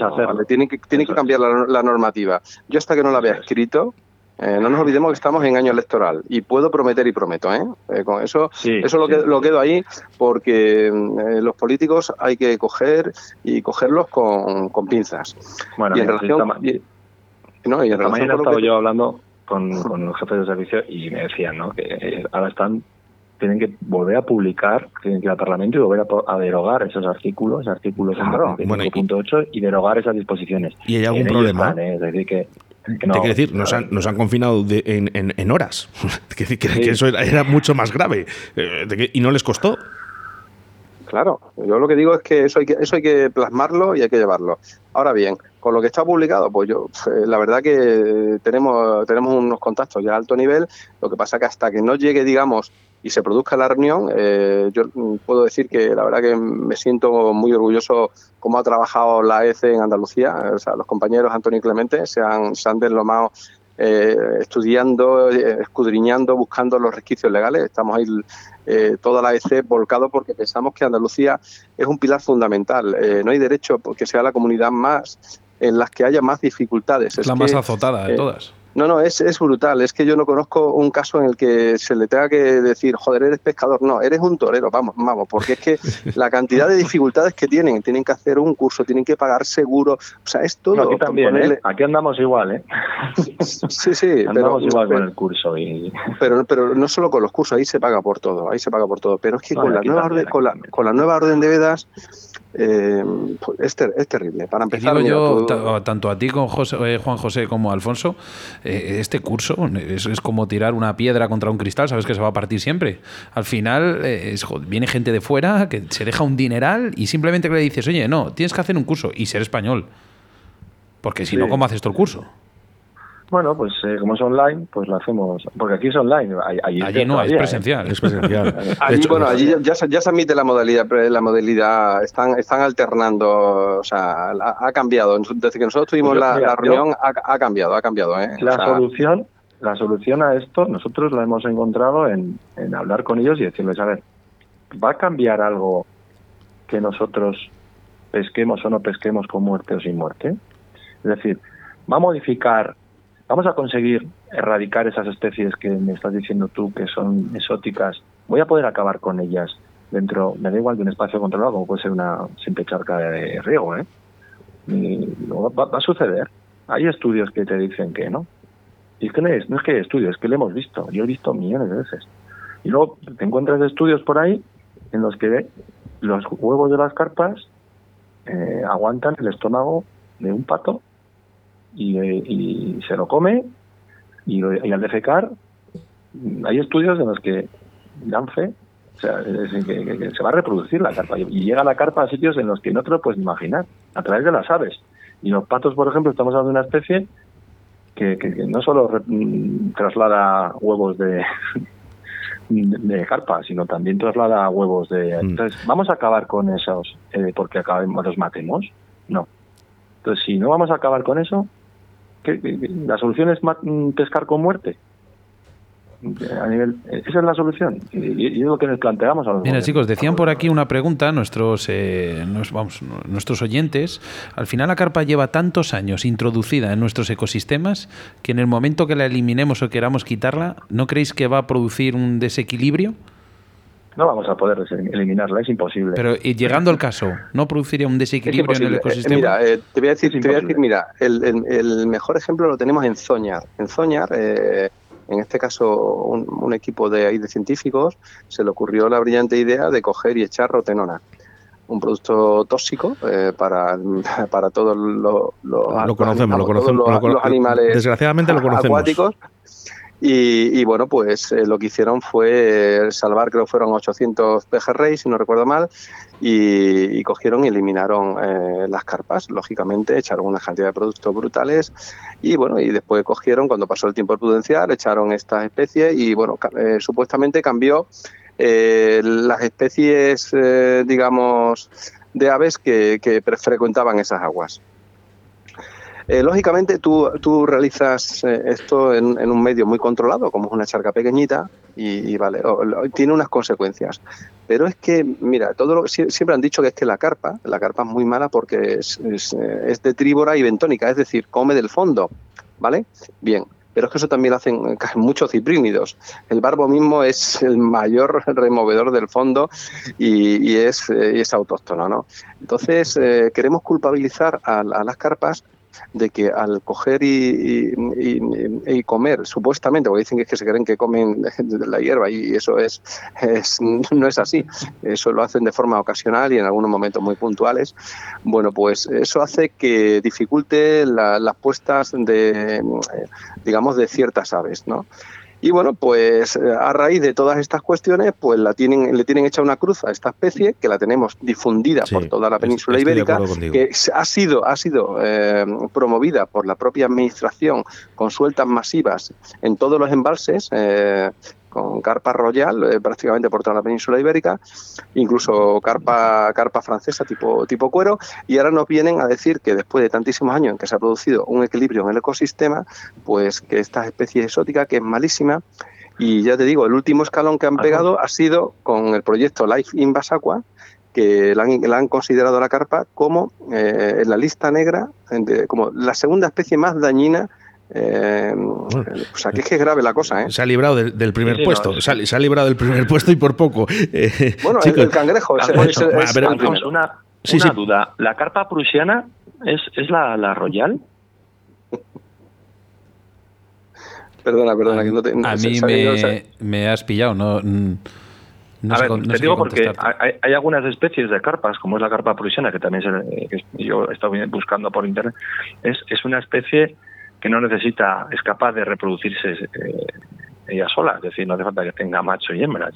tienen que tienen que cambiar la, normativa. Yo hasta que no la había escrito, eh, no nos olvidemos que estamos en año electoral y puedo prometer y prometo, ¿eh? eh con eso, eso lo, que, lo quedo ahí porque eh, los políticos hay que coger y cogerlos con, con pinzas. Bueno, y en relación, no, y en relación he estado yo hablando con, con los jefes de servicio y me decían, ¿no? Que ahora están tienen que volver a publicar, tienen que ir al Parlamento y volver a, derogar esos artículos, artículos claro, bueno, y, derogar esas disposiciones. ¿Y hay algún problema? es decir, que te quiero decir, nos han, nos han confinado en, en, horas. [LAUGHS] que, que, eso era, mucho más grave. Eh, y no les costó. Claro, yo lo que digo es que eso hay que, eso hay que plasmarlo y hay que llevarlo. Ahora bien, con lo que está publicado, pues yo, eh, la verdad que tenemos, tenemos unos contactos ya a alto nivel. Lo que pasa que hasta que no llegue, digamos, y se produzca la reunión, eh, yo puedo decir que la verdad que me siento muy orgulloso cómo ha trabajado la ECE en Andalucía. O sea, los compañeros Antonio y Clemente se han, se han deslomado eh, estudiando, eh, escudriñando, buscando los resquicios legales. Estamos ahí toda la EC volcado porque pensamos que Andalucía es un pilar fundamental. no hay derecho porque sea la comunidad más en las que haya más dificultades. Es la más azotada de todas. No, no, es, es brutal. Es que yo no conozco un caso en el que se le tenga que decir, joder, eres pescador. No, eres un torero, vamos, vamos, porque es que [LAUGHS] la cantidad de dificultades que tienen, tienen que hacer un curso, tienen que pagar seguro, o sea, es todo. aquí también, ¿eh? aquí andamos igual, ¿eh? [LAUGHS] Sí, sí, andamos igual con el curso. Y... [LAUGHS] Pero, pero no solo con los cursos, ahí se paga por todo, ahí se paga por todo. Pero es que con, la nueva orden, con, la, con la nueva orden de vedas eh, es, es, terrible. Para empezar, yo, tanto a ti, con eh, Juan José, como a Alfonso, eh, este curso es, como tirar una piedra contra un cristal, sabes que se va a partir siempre. Al final viene gente de fuera que se deja un dineral y simplemente le dices, oye, no, tienes que hacer un curso y ser español. Porque si no, ¿cómo haces todo el curso? Bueno, pues eh, como es online, pues lo hacemos. Porque aquí es online. Allí, no, es ¿eh? presencial. Es presencial. [LAUGHS] allí, bueno, allí ya, ya, se admite la modalidad, la modalidad. Están, están alternando, o sea, ha, cambiado. Desde que nosotros tuvimos pues la, reunión, ha, cambiado, ha cambiado. ¿eh? La solución, la solución a esto, nosotros la hemos encontrado en, en hablar con ellos y decirles, a ver, ¿va a cambiar algo que nosotros pesquemos o no pesquemos con muerte o sin muerte? Es decir, ¿va a modificar vamos a conseguir erradicar esas especies que me estás diciendo tú que son exóticas, voy a poder acabar con ellas dentro, me da igual de un espacio controlado como puede ser una simple charca de riego, ¿eh? va, a suceder. Hay estudios que te dicen que no. Y es que no es, no es que hay estudios, es que lo hemos visto. Yo he visto millones de veces. Y luego te encuentras estudios por ahí en los que los huevos de las carpas eh, aguantan el estómago de un pato y, se lo come y, al defecar hay estudios en los que dan fe o sea, que, se va a reproducir la carpa y llega la carpa a sitios en los que no te lo puedes imaginar a través de las aves y los patos por ejemplo estamos hablando de una especie que, no solo traslada huevos de, [LAUGHS] de carpa, sino también traslada huevos de... Mm. Entonces, ¿vamos a acabar con esos eh, porque acabemos, los matemos? No. Entonces, si no vamos a acabar con eso, la solución es mm, pescar con muerte. A nivel, esa es la solución y, es lo que nos planteamos a los Mira, chicos, decían por aquí una pregunta nuestros, eh, vamos, nuestros oyentes. Al final la carpa lleva tantos años introducida en nuestros ecosistemas que en el momento que la eliminemos o queramos quitarla, ¿no creéis que va a producir un desequilibrio? No vamos a poder eliminarla, es imposible. Pero y llegando al caso, ¿no produciría un desequilibrio en el ecosistema? mira, eh, te voy a decir, te voy a decir mira, el, mejor ejemplo lo tenemos en Zoñar. En Zoñar, eh, en este caso, un, equipo de, de científicos se le ocurrió la brillante idea de coger y echar rotenona un producto tóxico eh, para, [LAUGHS] para todos los, lo conocemos, lo conocemos, los, animales desgraciadamente lo conocemos. Y, bueno, pues eh, lo que hicieron fue salvar, creo que fueron 800 pejerreyes, si no recuerdo mal, y, cogieron y eliminaron eh, las carpas, lógicamente, echaron una cantidad de productos brutales y bueno, y después cogieron, cuando pasó el tiempo prudencial, echaron estas especies y bueno, eh, supuestamente cambió eh, las especies, eh, digamos, de aves que, que frecuentaban esas aguas. Eh, lógicamente tú, tú realizas eh, esto en, un medio muy controlado, como es una charca pequeñita, y, vale, tiene unas consecuencias. Pero es que, mira, todo lo, siempre han dicho que es que la carpa, la carpa es muy mala porque es, eh, es detríbora y bentónica, es decir, come del fondo, ¿vale? Bien, pero es que eso también lo hacen [LAUGHS] muchos ciprínidos. El barbo mismo es el mayor [LAUGHS] removedor del fondo y, es, es, autóctono. ¿no? Entonces, queremos culpabilizar a, las carpas de que al coger y, comer, supuestamente, porque dicen que, es que se creen que comen [LAUGHS] la hierba y eso es, no es así, eso lo hacen de forma ocasional y en algunos momentos muy puntuales, bueno, pues eso hace que dificulte las puestas de, digamos, de ciertas aves, ¿no? Y bueno, pues eh, a raíz de todas estas cuestiones, pues la tienen, le tienen hecha una cruz a esta especie, que la tenemos difundida por toda la península ibérica, que ha sido, ha sido eh, promovida por la propia administración con sueltas masivas en todos los embalses. Eh, con carpa royal eh, prácticamente por toda la península ibérica, incluso carpa, carpa francesa tipo, tipo cuero, y ahora nos vienen a decir que después de tantísimos años en que se ha producido un equilibrio en el ecosistema, pues que esta especie exótica, que es malísima, y ya te digo, el último escalón que han pegado ha sido con el proyecto Life in Basaqua, que la han, considerado la carpa como eh, en la lista negra, como la segunda especie más dañina eh, o sea, que es que es grave la cosa, ¿eh? Se ha librado del, primer puesto. se, ha, librado del primer puesto y por poco. Eh, [LAUGHS] bueno, el, cangrejo. Es, una, duda. ¿La carpa prusiana es, es la, la royal? perdona, perdona. A, que no te, a mí me, me, has pillado. No, a ver, te digo porque hay, algunas especies de carpas, como es la carpa prusiana, que también se, yo he estado buscando por internet, es, es una especie que no necesita, es capaz de reproducirse eh, ella sola, es decir, no hace falta que tenga macho y hembra.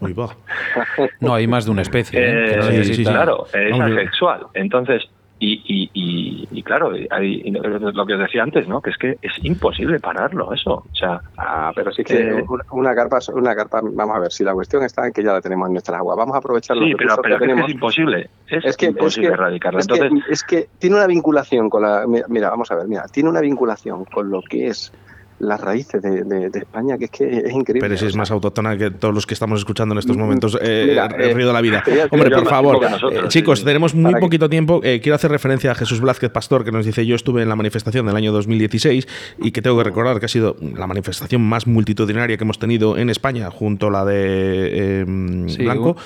[LAUGHS] no, hay más de una especie. ¿eh? Eh, claro, es asexual. Entonces, y, y, y, claro, hay, lo que os decía antes, ¿no? Que es que es imposible pararlo, eso. O sea, ah, pero sí que eh, una carpa, una carpa, vamos a ver, si la cuestión está en que ya la tenemos en nuestra agua, vamos a aprovechar sí, pero, pero que es imposible. Es, que, imposible erradicarla. Entonces, es que tiene una vinculación con la. Mira, vamos a ver, mira, tiene una vinculación con lo que es las raíces de, España, que es que es increíble. Pero si es más autóctona que todos los que estamos escuchando en estos mm, momentos, eh, el río de la vida. Hombre, por favor, eh, chicos, tenemos muy poquito tiempo. Eh, quiero hacer referencia a Jesús Blázquez Pastor, que nos dice, yo estuve en la manifestación del año 2016 y que tengo que recordar que ha sido la manifestación más multitudinaria que hemos tenido en España, junto a la de em, Blanco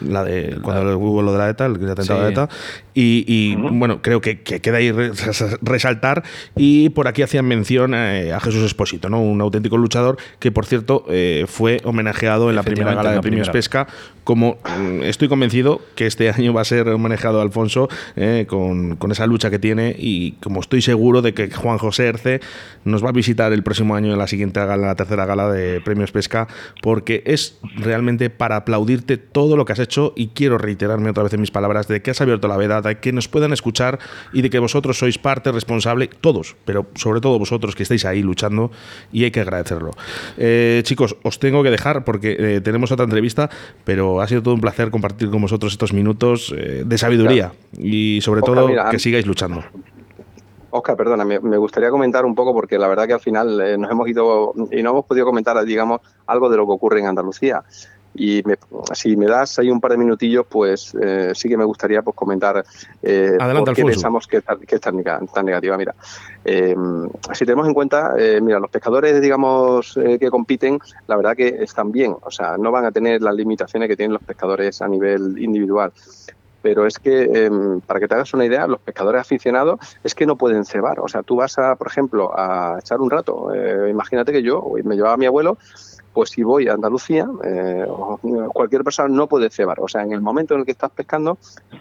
la de cuando hubo lo de la ETA, el atentado de ETA. Y, bueno, creo que, queda ahí [LAUGHS] resaltar. Y por aquí hacían mención eh, a Jesús Espósito, ¿no? un auténtico luchador que, por cierto, eh, fue homenajeado en la primera gala de premios Pesca. Como mm, estoy convencido que este [LAUGHS] año va a ser homenajeado Alfonso eh, con, con, esa lucha que tiene. Y como estoy seguro de que Juan José Erce nos va a visitar el próximo año en la siguiente gala, en la tercera gala de premios Pesca, porque es realmente para aplaudirte todo lo que has hecho y quiero reiterarme otra vez en mis palabras de que has abierto la veda, de que nos puedan escuchar y de que vosotros sois parte responsable, todos, pero sobre todo vosotros que estáis ahí luchando y hay que agradecerlo. Eh, chicos, os tengo que dejar porque eh, tenemos otra entrevista, pero ha sido todo un placer compartir con vosotros estos minutos eh, de sabiduría y sobre todo que sigáis luchando. Oscar, perdona, me, gustaría comentar un poco porque la verdad que al final nos hemos ido y no hemos podido comentar, digamos, algo de lo que ocurre en Andalucía. Y si me das ahí un par de minutillos, pues eh, sí que me gustaría pues, comentar eh, por qué pensamos que, es tan, negativa. Mira, eh, si tenemos en cuenta, eh, mira, los pescadores, digamos, que compiten, la verdad que están bien. O sea, no van a tener las limitaciones que tienen los pescadores a nivel individual pero es que, em, para que te hagas una idea, los pescadores aficionados es que no pueden cebar. O sea, tú vas, a, por ejemplo, a echar un rato. imagínate que yo me llevaba a mi abuelo pues si voy a Andalucía, eh, cualquier persona no puede cebar. O sea, en el momento en el que estás pescando,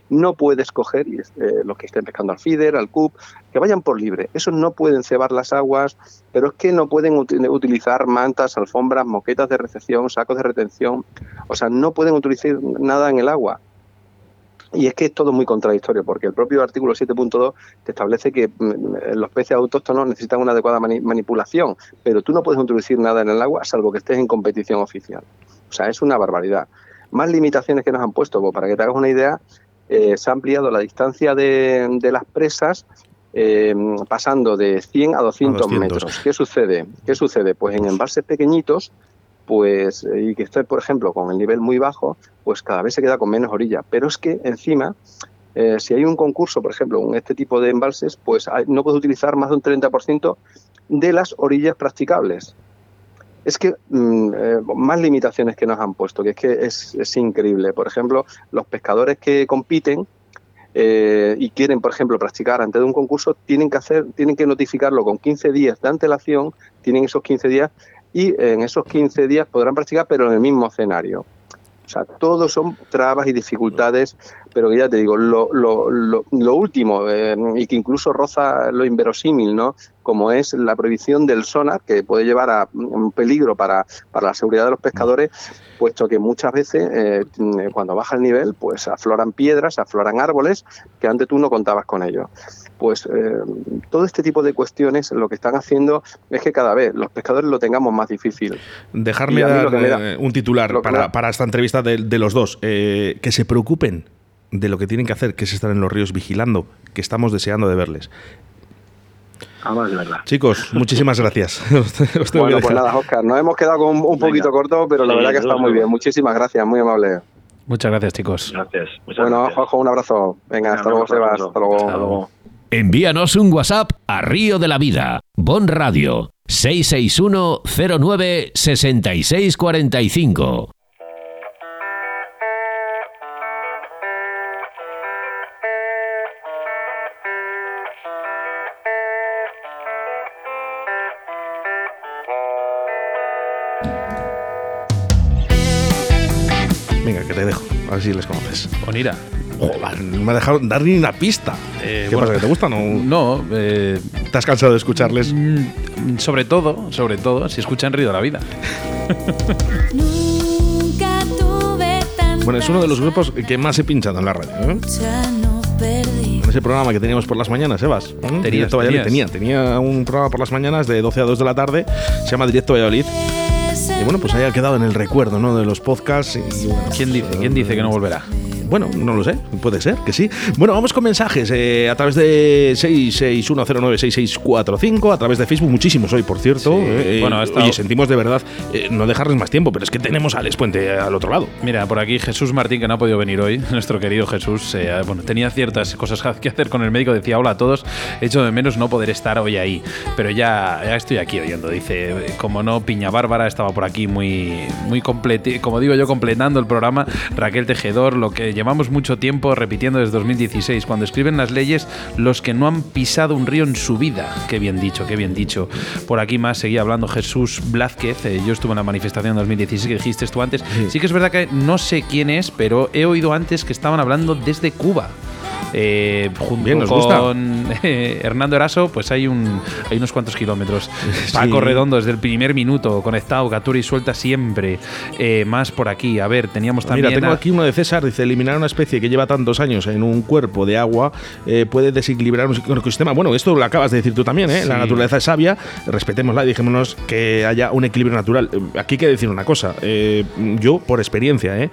no puedes coger eh, los que estén pescando al feeder, al CUP, que vayan por libre. Esos no pueden cebar las aguas, pero es que no pueden utilizar mantas, alfombras, moquetas de recepción, sacos de retención. O sea, no pueden utilizar nada en el agua. Y es que es todo muy contradictorio, porque el propio artículo 7.2 te establece que mm, los peces autóctonos necesitan una adecuada manipulación, pero tú no puedes introducir nada en el agua salvo que estés en competición oficial. O sea, es una barbaridad. Más limitaciones que nos han puesto, pues para que te hagas una idea, eh, se ha ampliado la distancia de, las presas eh, pasando de 100 a 200, metros. ¿Qué sucede? ¿Qué sucede? Pues en embalses pequeñitos, pues y que esté, por ejemplo, con el nivel muy bajo, pues cada vez se queda con menos orilla. Pero es que encima eh, si hay un concurso, por ejemplo, en este tipo de embalses, pues no puedes utilizar más de un 30% de las orillas practicables. Es que mm, eh, más limitaciones que nos han puesto, que es que es, increíble. Por ejemplo, los pescadores que compiten eh, y quieren, por ejemplo, practicar antes de un concurso, tienen que hacer, tienen que notificarlo con 15 días de antelación, tienen esos 15 días y en esos 15 días podrán practicar, pero en el mismo escenario. O sea, todos son trabas y dificultades, pero que ya te digo, lo, lo, lo, último, eh, y que incluso roza lo inverosímil, ¿no? Como es la prohibición del sonar, que puede llevar a un peligro para, para la seguridad de los pescadores, puesto que muchas veces, eh, cuando baja el nivel, pues afloran piedras, afloran árboles, que antes tú no contabas con ellos pues eh, todo este tipo de cuestiones lo que están haciendo es que cada vez los pescadores lo tengamos más difícil. Dejarme dar un titular para, esta entrevista de, los dos, eh, que se preocupen de lo que tienen que hacer, que es estar en los ríos vigilando, que estamos deseando de verles. Ah, verdad. Chicos, [LAUGHS] muchísimas gracias. [LAUGHS] bueno, pues nada, Oscar, nos hemos quedado con un poquito corto, pero la verdad que está muy bien. Muchísimas gracias, muy amable. Muchas gracias, chicos. Gracias. bueno, Juanjo, un abrazo. Venga, hasta luego, Sebas. Hasta luego. Hasta luego. Envíanos un WhatsApp a Río de la Vida, Bon Radio, 661 09 6645. Venga, que te dejo. A ver si les conoces. Onira. Joder, no me ha dejado dar ni una pista. Eh, ¿Qué pasa? ¿Que te gustan o no? Eh, ¿Te has cansado de escucharles? Mm, sobre todo, sobre todo, si escuchan Río de la Vida. bueno, es uno de los grupos que más he pinchado en la radio. ¿eh? En ese programa que teníamos por las mañanas, Sebas. Directo Valladolid. Tenía, tenía un programa por las mañanas de 12 a 2 de la tarde. Se llama Directo Valladolid. Y bueno, pues haya quedado en el recuerdo ¿no? de los podcasts. ¿Quién dice? ¿Quién dice que no volverá? Bueno, no lo sé, puede ser que sí. Bueno, vamos con mensajes eh, a través de 661096645, a través de Facebook, muchísimos hoy, por cierto. Eh, bueno, Oye, sentimos de verdad eh, no dejarles más tiempo, pero es que tenemos a Alex Puente al otro lado. Mira, por aquí Jesús Martín, que no ha podido venir hoy, [LAUGHS] nuestro querido Jesús, bueno, tenía ciertas cosas [LAUGHS] que hacer con el médico, decía hola a todos, he hecho de menos no poder estar hoy ahí, pero ya, ya estoy aquí oyendo, dice, como no, Piña Bárbara estaba por aquí muy, muy complete, como digo yo, completando el programa, Raquel Tejedor, lo que llevamos mucho tiempo repitiendo desde 2016, cuando escriben las leyes los que no han pisado un río en su vida. Qué bien dicho, qué bien dicho. Por aquí más seguía hablando Jesús Blázquez. Eh, yo estuve en la manifestación en 2016 que dijiste tú antes. sí que es verdad que no sé quién es, pero he oído antes que estaban hablando desde Cuba. Eh, junto con eh, [LAUGHS] Hernando Eraso, pues hay, un, hay unos cuantos kilómetros. Paco Redondo desde el primer minuto, conectado, Gaturi suelta siempre. Eh, más por aquí. A ver, teníamos también. Mira, tengo aquí uno de César, dice: eliminar una especie que lleva tantos años en un cuerpo de agua puede desequilibrar un ecosistema. Bueno, esto lo acabas de decir tú también, ¿eh? La naturaleza es sabia, respetémosla y dejémonos que haya un equilibrio natural. Aquí hay que decir una cosa. yo, por experiencia, ¿eh?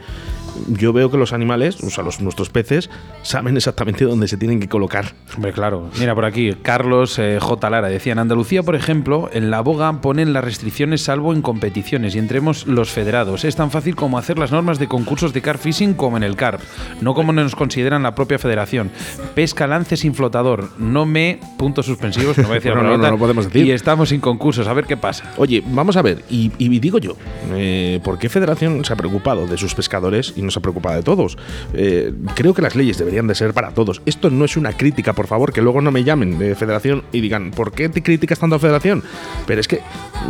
Yo veo que los animales, o sea, los, nuestros peces, saben exactamente dónde se tienen que colocar. Hombre, claro. Mira, por aquí, Carlos eh, J. Lara decía, en Andalucía, por ejemplo, en la boga ponen las restricciones salvo en competiciones y entremos los federados. Es tan fácil como hacer las normas de concursos de car fishing como en el CARP, no como nos consideran la propia federación. Pesca lance sin flotador, no me... puntos suspensivos, no voy a decir [LAUGHS] no, no, no, podemos decir. Y estamos sin concursos, a ver qué pasa. Oye, vamos a ver, y, digo yo, eh, ¿por qué federación se ha preocupado de sus pescadores y no se ha preocupado de todos. Eh, creo que las leyes deberían de ser para todos. Esto no es una crítica, por favor, que luego no me llamen de federación y digan, ¿por qué te criticas tanto a federación? Pero es que,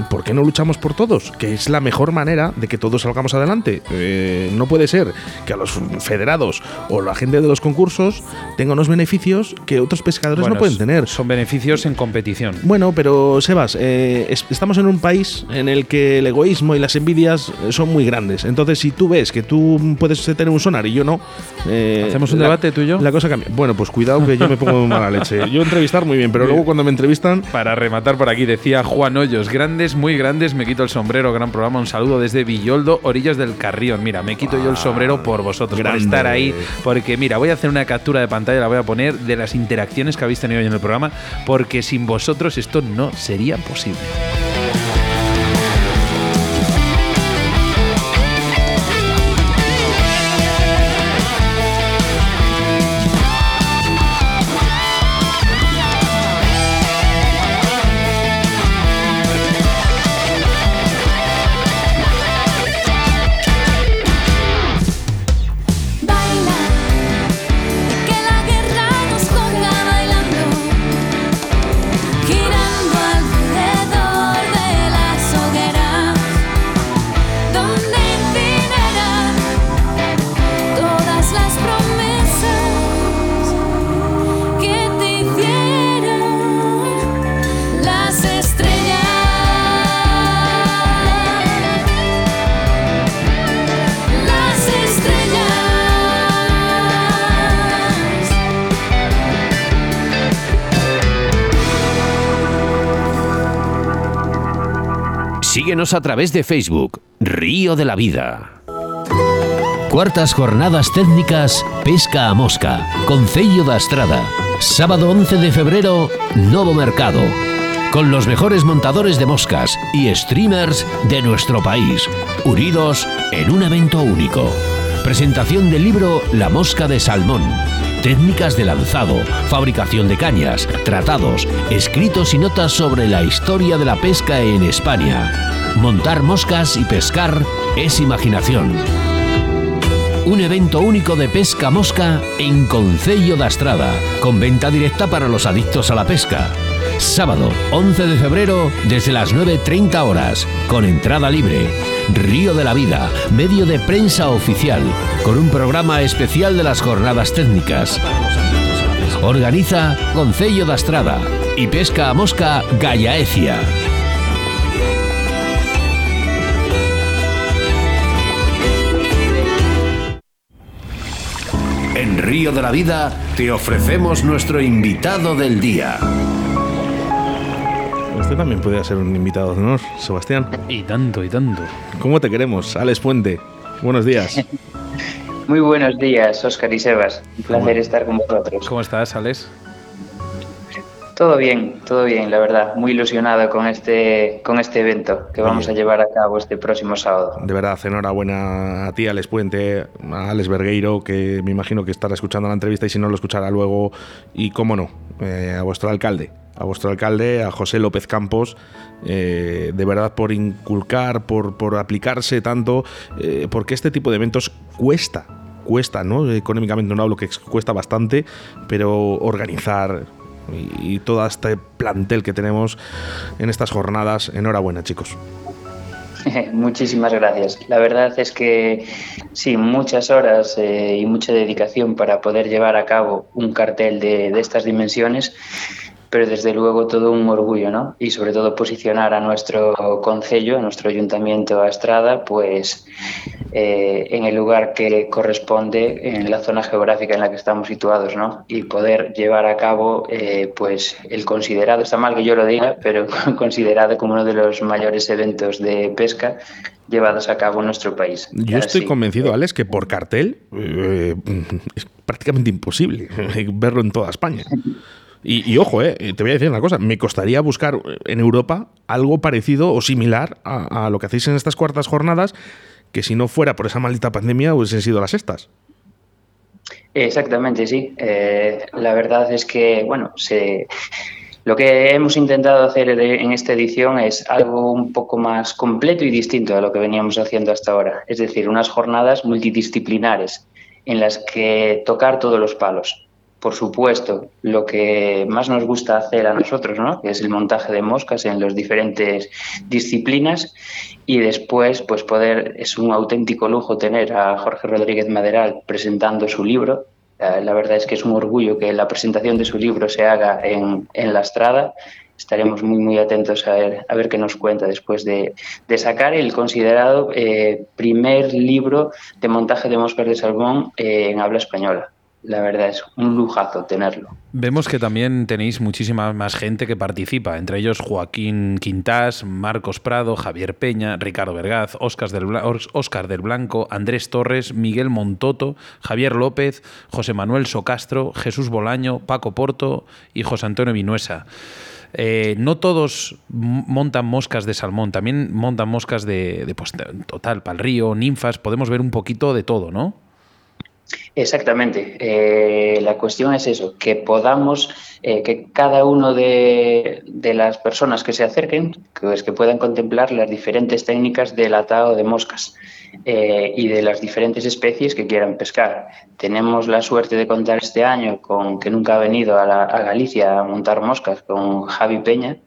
¿por qué no luchamos por todos? Que es la mejor manera de que todos salgamos adelante. Eh, no puede ser que a los federados o la gente de los concursos tengan unos beneficios que otros pescadores no pueden tener. Son beneficios en competición. Bueno, pero Sebas, eh, estamos en un país en el que el egoísmo y las envidias son muy grandes. Entonces, si tú ves que tú puedes puedes tener un sonar y yo no. Eh, ¿Hacemos un debate tú y yo? La cosa cambia. Bueno, pues cuidado que yo me pongo mala leche. [LAUGHS] Yo entrevistar muy bien, pero luego cuando me entrevistan. Para rematar por aquí, decía Juan Hoyos, grandes, muy grandes, me quito el sombrero, gran programa, un saludo desde Villoldo, orillas del Carrión. Mira, me quito yo el sombrero por vosotros, por estar ahí, porque mira, voy a hacer una captura de pantalla, la voy a poner de las interacciones que habéis tenido hoy en el programa, porque sin vosotros esto no sería posible. A través de Facebook, Río de la Vida. Cuartas jornadas técnicas Pesca a Mosca, Concello da Estrada. Sábado 11 de febrero, Novo Mercado. Con los mejores montadores de moscas y streamers de nuestro país, unidos en un evento único. Presentación del libro La Mosca de Salmón técnicas de lanzado, fabricación de cañas, tratados, escritos y notas sobre la historia de la pesca en España. Montar moscas y pescar es imaginación. Un evento único de pesca mosca en Concello da Estrada, con venta directa para los adictos a la pesca. Sábado 11 de febrero desde las 9.30 horas, con entrada libre. Río de la Vida, medio de prensa oficial, con un programa especial de las jornadas técnicas. Organiza Concello da Estrada y Pesca a Mosca Gallaecia. De la Vida te ofrecemos nuestro invitado del día. Usted también podría ser un invitado de honor, Sebastián. Y tanto, y tanto. ¿Cómo te queremos? Alex Puente. Buenos días. [LAUGHS] Muy buenos días, Oscar y Sebas. Un placer estar con vosotros. ¿Cómo estás, Alex? Todo bien, todo bien, la verdad. Muy ilusionado con este, con este evento que vamos a llevar a cabo este próximo sábado. De verdad, enhorabuena a ti, Alex Puente, a Alex Bergueiro, que me imagino que estará escuchando la entrevista y si no lo escuchará luego. Y cómo no, eh, a vuestro alcalde, a vuestro alcalde, a José López Campos, eh, de verdad por inculcar, por, por aplicarse tanto, eh, porque este tipo de eventos cuesta, cuesta, ¿no? Económicamente no hablo que cuesta bastante, pero organizar y, todo este plantel que tenemos en estas jornadas, enhorabuena chicos. [LAUGHS] Muchísimas gracias. La verdad es que sí, muchas horas eh, y mucha dedicación para poder llevar a cabo un cartel de estas dimensiones pero desde luego todo un orgullo, ¿no? Y sobre todo posicionar a nuestro concello, a nuestro ayuntamiento a Estrada, pues eh, en el lugar que corresponde en la zona geográfica en la que estamos situados, ¿no? Y poder llevar a cabo, eh, pues el considerado, está mal que yo lo diga, pero [LAUGHS] considerado como uno de los mayores eventos de pesca llevados a cabo en nuestro país. Yo estoy convencido, Alex, que por cartel eh, es prácticamente imposible [LAUGHS] verlo en toda España. Y, ojo, eh, te voy a decir una cosa, me costaría buscar en Europa algo parecido o similar a, lo que hacéis en estas cuartas jornadas, que si no fuera por esa maldita pandemia hubiesen sido las estas. Exactamente, sí. Eh, la verdad es que, bueno, se, lo que hemos intentado hacer en esta edición es algo un poco más completo y distinto a lo que veníamos haciendo hasta ahora. Es decir, unas jornadas multidisciplinares en las que tocar todos los palos por supuesto, lo que más nos gusta hacer a nosotros, ¿no? que es el montaje de moscas en las diferentes disciplinas y después pues poder, es un auténtico lujo tener a Jorge Rodríguez Maderal presentando su libro. Eh, la verdad es que es un orgullo que la presentación de su libro se haga en, la estrada estaremos muy, muy atentos a ver, a ver qué nos cuenta después de, sacar el considerado eh, primer libro de montaje de moscas de salmón eh, en habla española la verdad es un lujazo tenerlo. Vemos que también tenéis muchísima más gente que participa, entre ellos Joaquín Quintás, Marcos Prado, Javier Peña, Ricardo Vergaz, del, del Blanco, Andrés Torres, Miguel Montoto, Javier López, José Manuel Socastro, Jesús Bolaño, Paco Porto y José Antonio Vinuesa. Eh, no todos montan moscas de salmón, también montan moscas de, de pues, total, para el río, ninfas, podemos ver un poquito de todo, ¿no? Exactamente. Eh, la cuestión es eso, que podamos, eh, que cada uno de, las personas que se acerquen, pues que puedan contemplar las diferentes técnicas del atado de moscas eh, y de las diferentes especies que quieran pescar. Tenemos la suerte de contar este año con que nunca ha venido a, a Galicia a montar moscas con Javi Peña,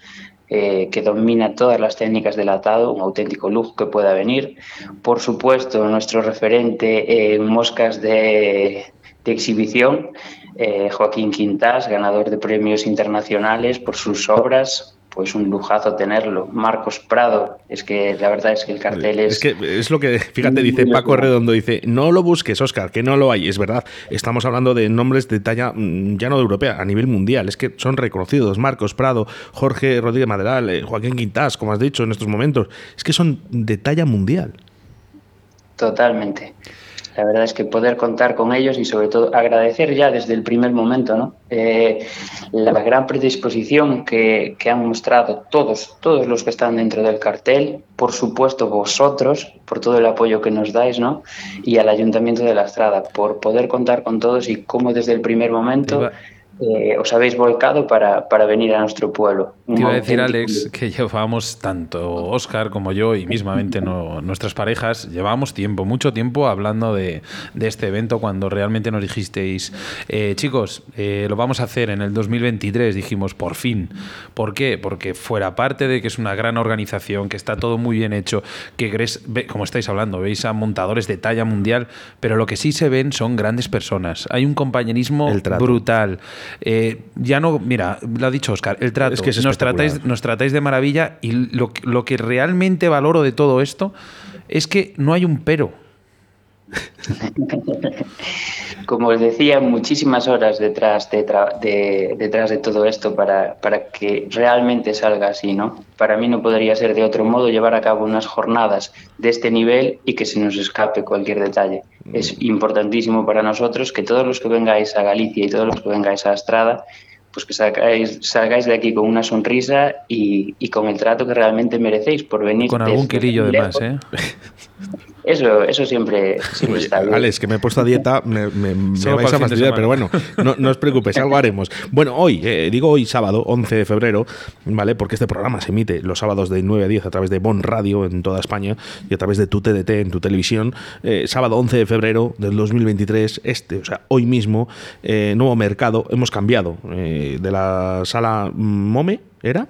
eh, que domina todas las técnicas del atado, un auténtico lujo que pueda venir. Por supuesto, nuestro referente en moscas de, exhibición, eh, Joaquín Quintas, ganador de premios internacionales por sus obras, pues un lujazo tenerlo. Marcos Prado, es que la verdad es que el cartel es... Es que es lo que, fíjate, dice Paco Redondo, dice, no lo busques, Oscar, que no lo hay. Es verdad, estamos hablando de nombres de talla mm, ya no europea, a nivel mundial, es que son reconocidos. Marcos Prado, Jorge Rodríguez Maderal, eh, Joaquín Quintás, como has dicho en estos momentos, es que son de talla mundial. Totalmente la verdad es que poder contar con ellos y sobre todo agradecer ya desde el primer momento ¿no? Eh, la gran predisposición que, que, han mostrado todos, todos los que están dentro del cartel, por supuesto vosotros, por todo el apoyo que nos dais, ¿no? y al Ayuntamiento de la Estrada, por poder contar con todos y cómo desde el primer momento eh, os habéis volcado para, venir a nuestro pueblo. Te iba a decir, Alex, que llevamos tanto Oscar como yo y mismamente nuestras parejas, llevamos tiempo, mucho tiempo hablando de, este evento cuando realmente nos dijisteis, eh, chicos, eh, lo vamos a hacer en el 2023, dijimos, por fin. ¿Por qué? Porque fuera parte de que es una gran organización, que está todo muy bien hecho, que como estáis hablando, veis a montadores de talla mundial, pero lo que sí se ven son grandes personas. Hay un compañerismo brutal. Eh, ya no, mira, lo ha dicho Oscar, el trato. Es que nos, tratáis, nos tratáis de maravilla y lo, lo que realmente valoro de todo esto es que no hay un pero. [LAUGHS] Como os decía, muchísimas horas detrás de, detrás de todo esto para, para, que realmente salga así, ¿no? Para mí no podría ser de otro modo llevar a cabo unas jornadas de este nivel y que se nos escape cualquier detalle. Es importantísimo para nosotros que todos los que vengáis a Galicia y todos los que vengáis a Estrada pues que salgáis, salgáis de aquí con una sonrisa y, y, con el trato que realmente merecéis por venir. Con algún quilillo de más, ¿eh? [LAUGHS] Eso, eso siempre, está bien. Alex, que me he puesto a dieta, me, vais a fastidiar, pero bueno, no, os preocupéis, algo haremos. Bueno, hoy, eh, digo hoy sábado, 11 de febrero, ¿vale? Porque este programa se emite los sábados de 9 a 10 a través de Bon Radio en toda España y a través de tu TDT en tu televisión. Eh, sábado 11 de febrero del 2023, este, o sea, hoy mismo, eh, nuevo mercado, hemos cambiado de la sala Mome, ¿era?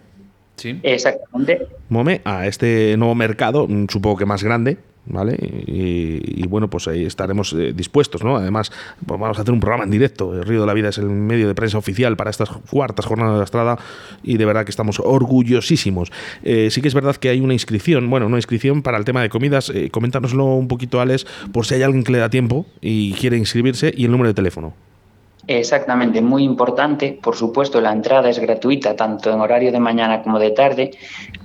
Sí. Exactamente. Mome a este nuevo mercado, mm, supongo que más grande, ¿vale? Y, bueno, pues ahí estaremos eh, dispuestos, ¿no? Además, pues vamos a hacer un programa en directo. El Río de la Vida es el medio de prensa oficial para estas cuartas jornadas de la Estrada y de verdad que estamos orgullosísimos. Eh, sí que es verdad que hay una inscripción, bueno, una inscripción para el tema de comidas. Eh, coméntanoslo un poquito, Alex, por si hay alguien que le da tiempo y quiere inscribirse y el número de teléfono. Exactamente, muy importante. Por supuesto, la entrada es gratuita tanto en horario de mañana como de tarde,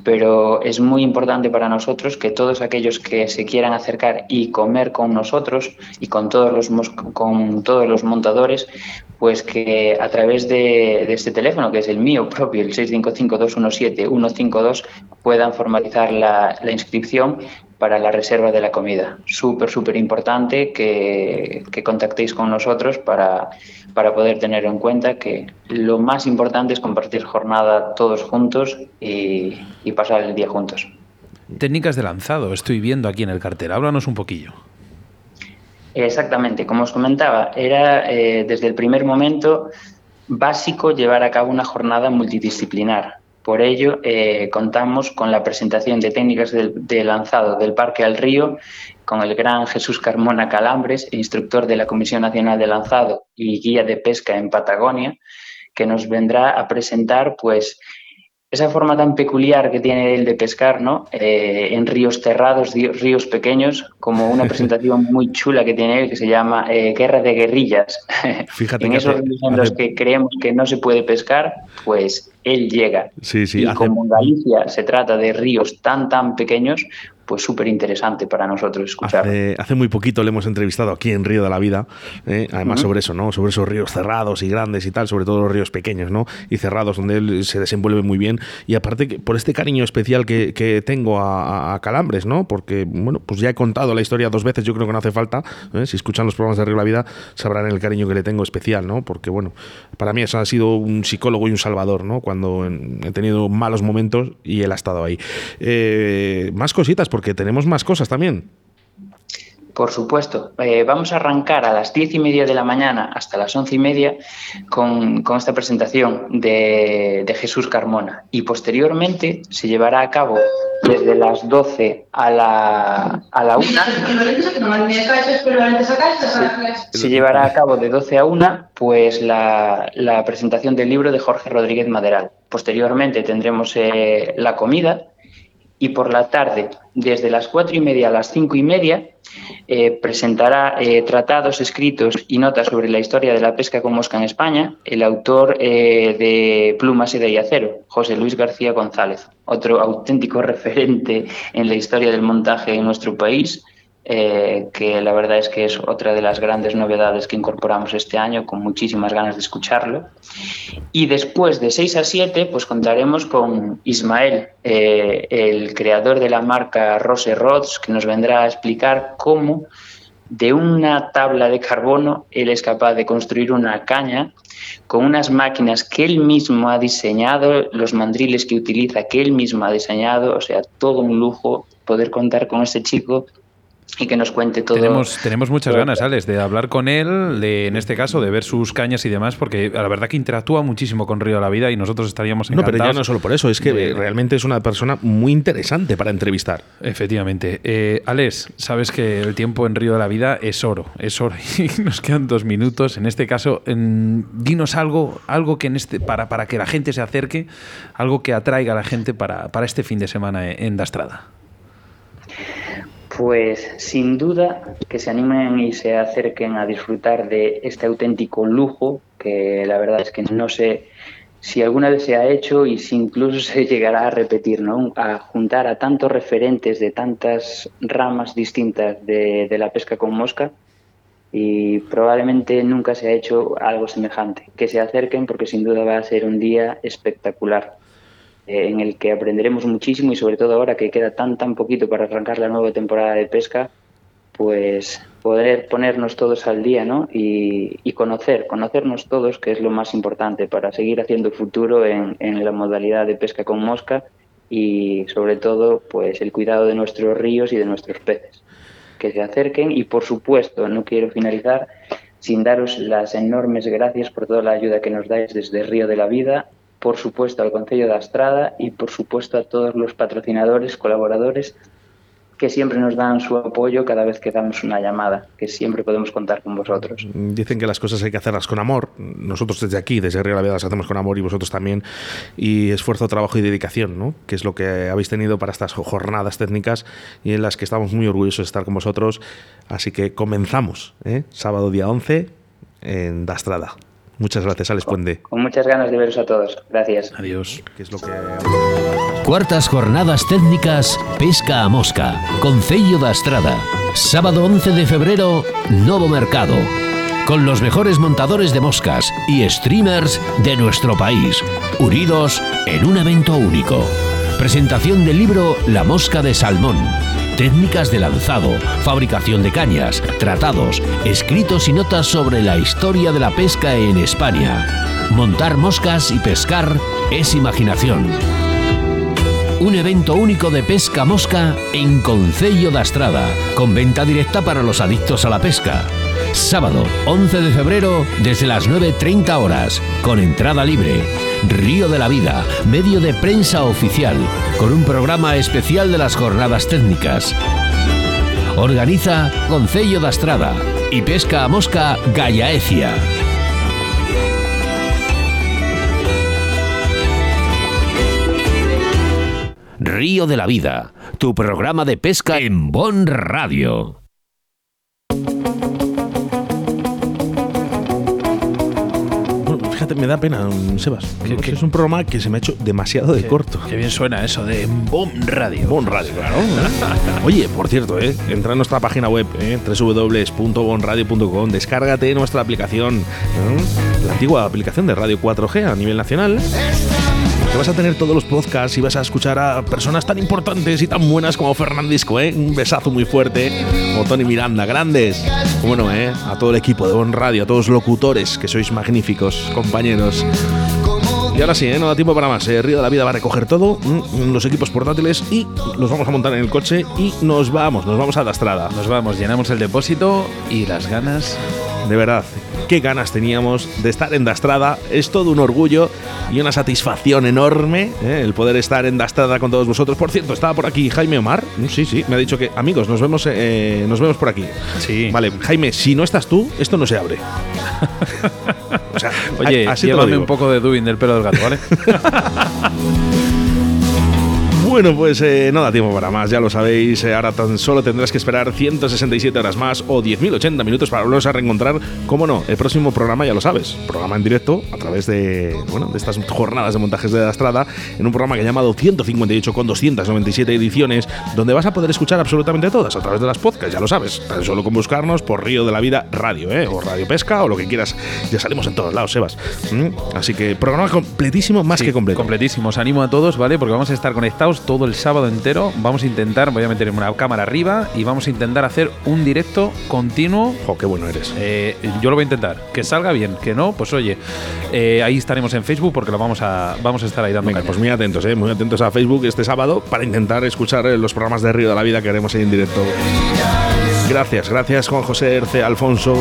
pero es muy importante para nosotros que todos aquellos que se quieran acercar y comer con nosotros y con todos los, con todos los montadores, pues que a través de, este teléfono, que es el mío propio, el 655-217-152, puedan formalizar la, inscripción para la reserva de la comida. Súper, súper importante que, contactéis con nosotros para, para poder tener en cuenta que lo más importante es compartir jornada todos juntos y, y pasar el día juntos. Técnicas de lanzado, estoy viendo aquí en el cartel. Háblanos un poquillo. Exactamente, como os comentaba, era eh, desde el primer momento básico llevar a cabo una jornada multidisciplinar. Por ello, eh, contamos con la presentación de técnicas de, lanzado del Parque al Río con el gran Jesús Carmona Calambres, instructor de la Comisión Nacional de Lanzado y guía de pesca en Patagonia, que nos vendrá a presentar pues, esa forma tan peculiar que tiene él de pescar, ¿no? Eh, en ríos cerrados, ríos pequeños, como una [LAUGHS] presentación muy chula que tiene él que se llama eh, Guerra de Guerrillas. [LAUGHS] Fíjate en esos ríos en los que creemos que no se puede pescar, pues él llega. Sí, sí, y como en Galicia se trata de ríos tan, tan pequeños, pues súper interesante para nosotros escuchar. Hace, muy poquito le hemos entrevistado aquí en Río de la Vida, ¿eh? además sobre eso, ¿no? Sobre esos ríos cerrados y grandes y tal, sobre todo los ríos pequeños, ¿no? Y cerrados, donde él se desenvuelve muy bien. Y aparte, por este cariño especial que, tengo a, Calambres, ¿no? Porque, bueno, pues ya he contado la historia dos veces, yo creo que no hace falta. ¿eh? Si escuchan los programas de Río de la Vida, sabrán el cariño que le tengo especial, ¿no? Porque, bueno, para mí eso ha sido un psicólogo y un salvador, ¿no? Cuando he tenido malos momentos y él ha estado ahí. Eh, más cositas, porque tenemos más cosas también. Por supuesto. Eh, vamos a arrancar a las diez y media de la mañana hasta las once y media con, esta presentación de, Jesús Carmona. Y posteriormente se llevará a cabo desde las doce a la, a la una. Se, llevará a cabo de doce a una pues la, presentación del libro de Jorge Rodríguez Maderal. Posteriormente tendremos eh, la comida y por la tarde, desde las cuatro y media a las cinco y media, eh, presentará eh, tratados escritos y notas sobre la historia de la pesca con mosca en España el autor eh, de Plumas y de Acero, José Luis García González, otro auténtico [LAUGHS] referente en la historia del montaje en nuestro país eh, que la verdad es que es otra de las grandes novedades que incorporamos este año, con muchísimas ganas de escucharlo. Y después de 6 a 7, pues contaremos con Ismael, eh, el creador de la marca Rose Rods, que nos vendrá a explicar cómo de una tabla de carbono él es capaz de construir una caña con unas máquinas que él mismo ha diseñado, los mandriles que utiliza que él mismo ha diseñado, o sea, todo un lujo poder contar con este chico y que nos cuente todo. Tenemos, tenemos muchas ganas, Alex, de hablar con él, de, en este caso, de ver sus cañas y demás, porque la verdad que interactúa muchísimo con Río de la Vida y nosotros estaríamos encantados. No, pero ya no solo por eso, es que realmente es una persona muy interesante para entrevistar. Efectivamente. Eh, Alex, sabes que el tiempo en Río de la Vida es oro, es oro [LAUGHS] y nos quedan dos minutos. En este caso, dinos algo, algo que en este, para, para que la gente se acerque, algo que atraiga a la gente para, para este fin de semana en Dastrada. Pues sin duda que se animen y se acerquen a disfrutar de este auténtico lujo, que la verdad es que no sé si alguna vez se ha hecho y si incluso [LAUGHS] se llegará a repetir, ¿no? A juntar a tantos referentes de tantas ramas distintas de, de la pesca con mosca y probablemente nunca se ha hecho algo semejante. Que se acerquen porque sin duda va a ser un día espectacular. En el que aprenderemos muchísimo y sobre todo ahora que queda tan tan poquito para arrancar la nueva temporada de pesca, pues poder ponernos todos al día ¿no? y, conocer, conocernos todos, que es lo más importante para seguir haciendo futuro en, en, la modalidad de pesca con mosca y sobre todo pues el cuidado de nuestros ríos y de nuestros peces. Que se acerquen y por supuesto, no quiero finalizar sin daros las enormes gracias por toda la ayuda que nos dais desde Río de la Vida por supuesto al Consejo de Astrada y por supuesto a todos los patrocinadores, colaboradores que siempre nos dan su apoyo cada vez que damos una llamada, que siempre podemos contar con vosotros. Dicen que las cosas hay que hacerlas con amor. Nosotros desde aquí, desde la Vida, las hacemos con amor y vosotros también. Y esfuerzo, trabajo y dedicación, ¿no? que es lo que habéis tenido para estas jornadas técnicas y en las que estamos muy orgullosos de estar con vosotros. Así que comenzamos, ¿eh? sábado día 11 en Dastrada. Muchas gracias, Alex Puende. Con muchas ganas de veros a todos. Gracias. Adiós. Cuartas jornadas técnicas Pesca a Mosca, Concello da Estrada. Sábado 11 de febrero, Novo Mercado. Con los mejores montadores de moscas y streamers de nuestro país, unidos en un evento único. Presentación del libro La Mosca de Salmón técnicas de lanzado, fabricación de cañas, tratados, escritos y notas sobre la historia de la pesca en España. Montar moscas y pescar es imaginación. Un evento único de pesca mosca en Concello da Estrada, con venta directa para los adictos a la pesca. Sábado 11 de febrero desde las 9.30 horas, con entrada libre. Río de la Vida, medio de prensa oficial, con un programa especial de las jornadas técnicas. Organiza Concello da Estrada y Pesca a Mosca Gallaecia. Río de la Vida, tu programa de pesca en Bon Radio. Fíjate, me da pena, Sebas. Que, es un programa que se me ha hecho demasiado de corto. Qué bien suena eso de Bon Radio. Bon Radio, claro. [LAUGHS] Oye, por cierto, eh, entra en nuestra página web, eh, www.bonradio.com, descárgate nuestra aplicación, ¿eh? la antigua aplicación de Radio 4G a nivel nacional vas a tener todos los podcasts y vas a escuchar a personas tan importantes y tan buenas como Fernandisco, ¿eh? Un besazo muy fuerte. Como Tony Miranda, grandes. Bueno, ¿eh? A todo el equipo de Bon Radio, a todos los locutores, que sois magníficos, compañeros. Y ahora sí, ¿eh? no da tiempo para más. ¿eh? Río de la Vida va a recoger todo, mm, los equipos portátiles y los vamos a montar en el coche y nos vamos, nos vamos a la estrada. Nos vamos, llenamos el depósito y las ganas. De verdad, qué ganas teníamos de estar en Dastrada. Es todo un orgullo y una satisfacción enorme ¿eh? el poder estar en Dastrada con todos vosotros. Por cierto, estaba por aquí Jaime Omar. Mm, sí, sí, me ha dicho que, amigos, nos vemos, eh, nos vemos por aquí. Sí. Vale, Jaime, si no estás tú, esto no se abre. [LAUGHS] o sea, Oye, así llévame un poco de doing del pelo del gato, ¿vale? [LAUGHS] Bueno, pues eh, no da tiempo para más, ya lo sabéis. Eh, ahora tan solo tendrás que esperar 167 horas más o 10.080 minutos para volveros a reencontrar. Cómo no, el próximo programa ya lo sabes. Programa en directo a través de, bueno, de estas jornadas de montajes de la estrada en un programa que he llamado 158 con 297 ediciones, donde vas a poder escuchar absolutamente todas a través de las podcasts, ya lo sabes. Tan solo con buscarnos por Río de la Vida Radio, ¿eh? o Radio Pesca, o lo que quieras. Ya salimos en todos lados, Sebas. ¿Mm? Así que programa completísimo, más que completo. Completísimo. Os animo a todos, ¿vale? Porque vamos a estar conectados todo el sábado entero. Vamos a intentar, voy a meter una cámara arriba y vamos a intentar hacer un directo continuo. ¡Jo, qué bueno eres! Eh, yo lo voy a intentar. Que salga bien, que no, pues oye, eh, ahí estaremos en Facebook porque lo vamos a, vamos a estar ahí dando Venga, pues muy atentos, eh, muy atentos a Facebook este sábado para intentar escuchar los programas de Río de la Vida que haremos ahí en directo. Gracias, gracias Juan José Erce, Alfonso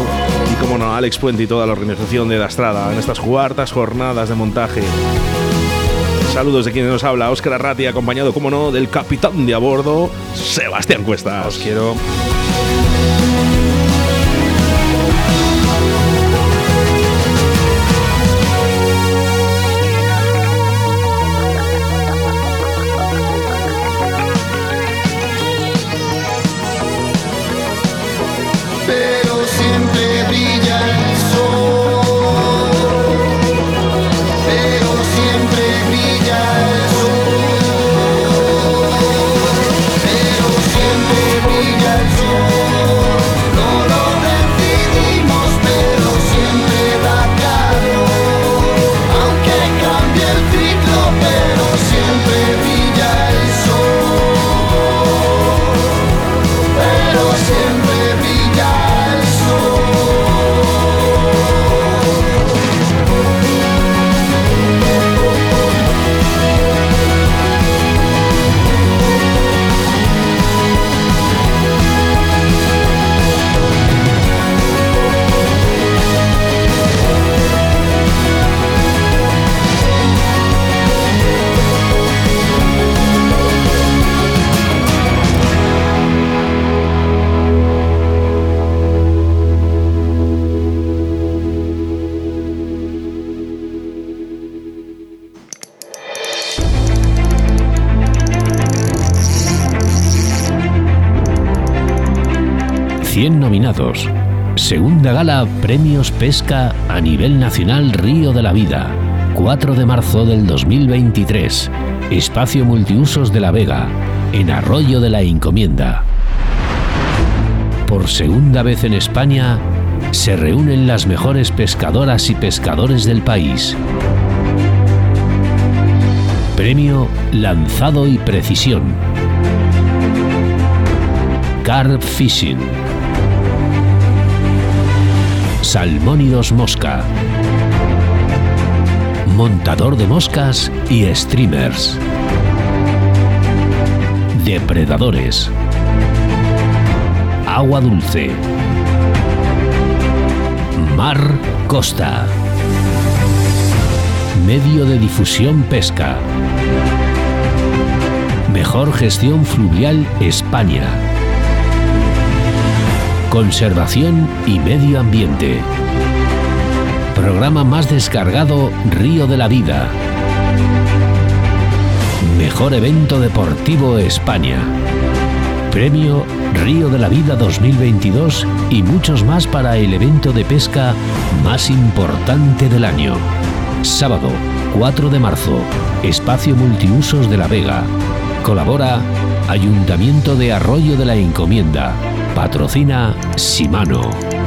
y como no, Alex Puente y toda la organización de La Estrada en estas cuartas jornadas de montaje. Saludos de quien nos habla, Óscar Arrati, acompañado, como no, del capitán de a bordo, Sebastián Cuesta. Os quiero. Gala Premios Pesca a nivel nacional Río de la Vida. 4 de marzo del 2023. Espacio Multiusos de la Vega, en Arroyo de la Encomienda. Por segunda vez en España, se reúnen las mejores pescadoras y pescadores del país. Premio Lanzado y Precisión. Carp Fishing Salmónidos Mosca. Montador de moscas y streamers. Depredadores. Agua dulce. Mar Costa. Medio de difusión pesca. Mejor gestión fluvial España. Conservación y Medio Ambiente. Programa más descargado Río de la Vida. Mejor Evento Deportivo España. Premio Río de la Vida 2022 y muchos más para el evento de pesca más importante del año. Sábado 4 de marzo, Espacio Multiusos de La Vega. Colabora Ayuntamiento de Arroyo de la Encomienda. Patrocina Simano.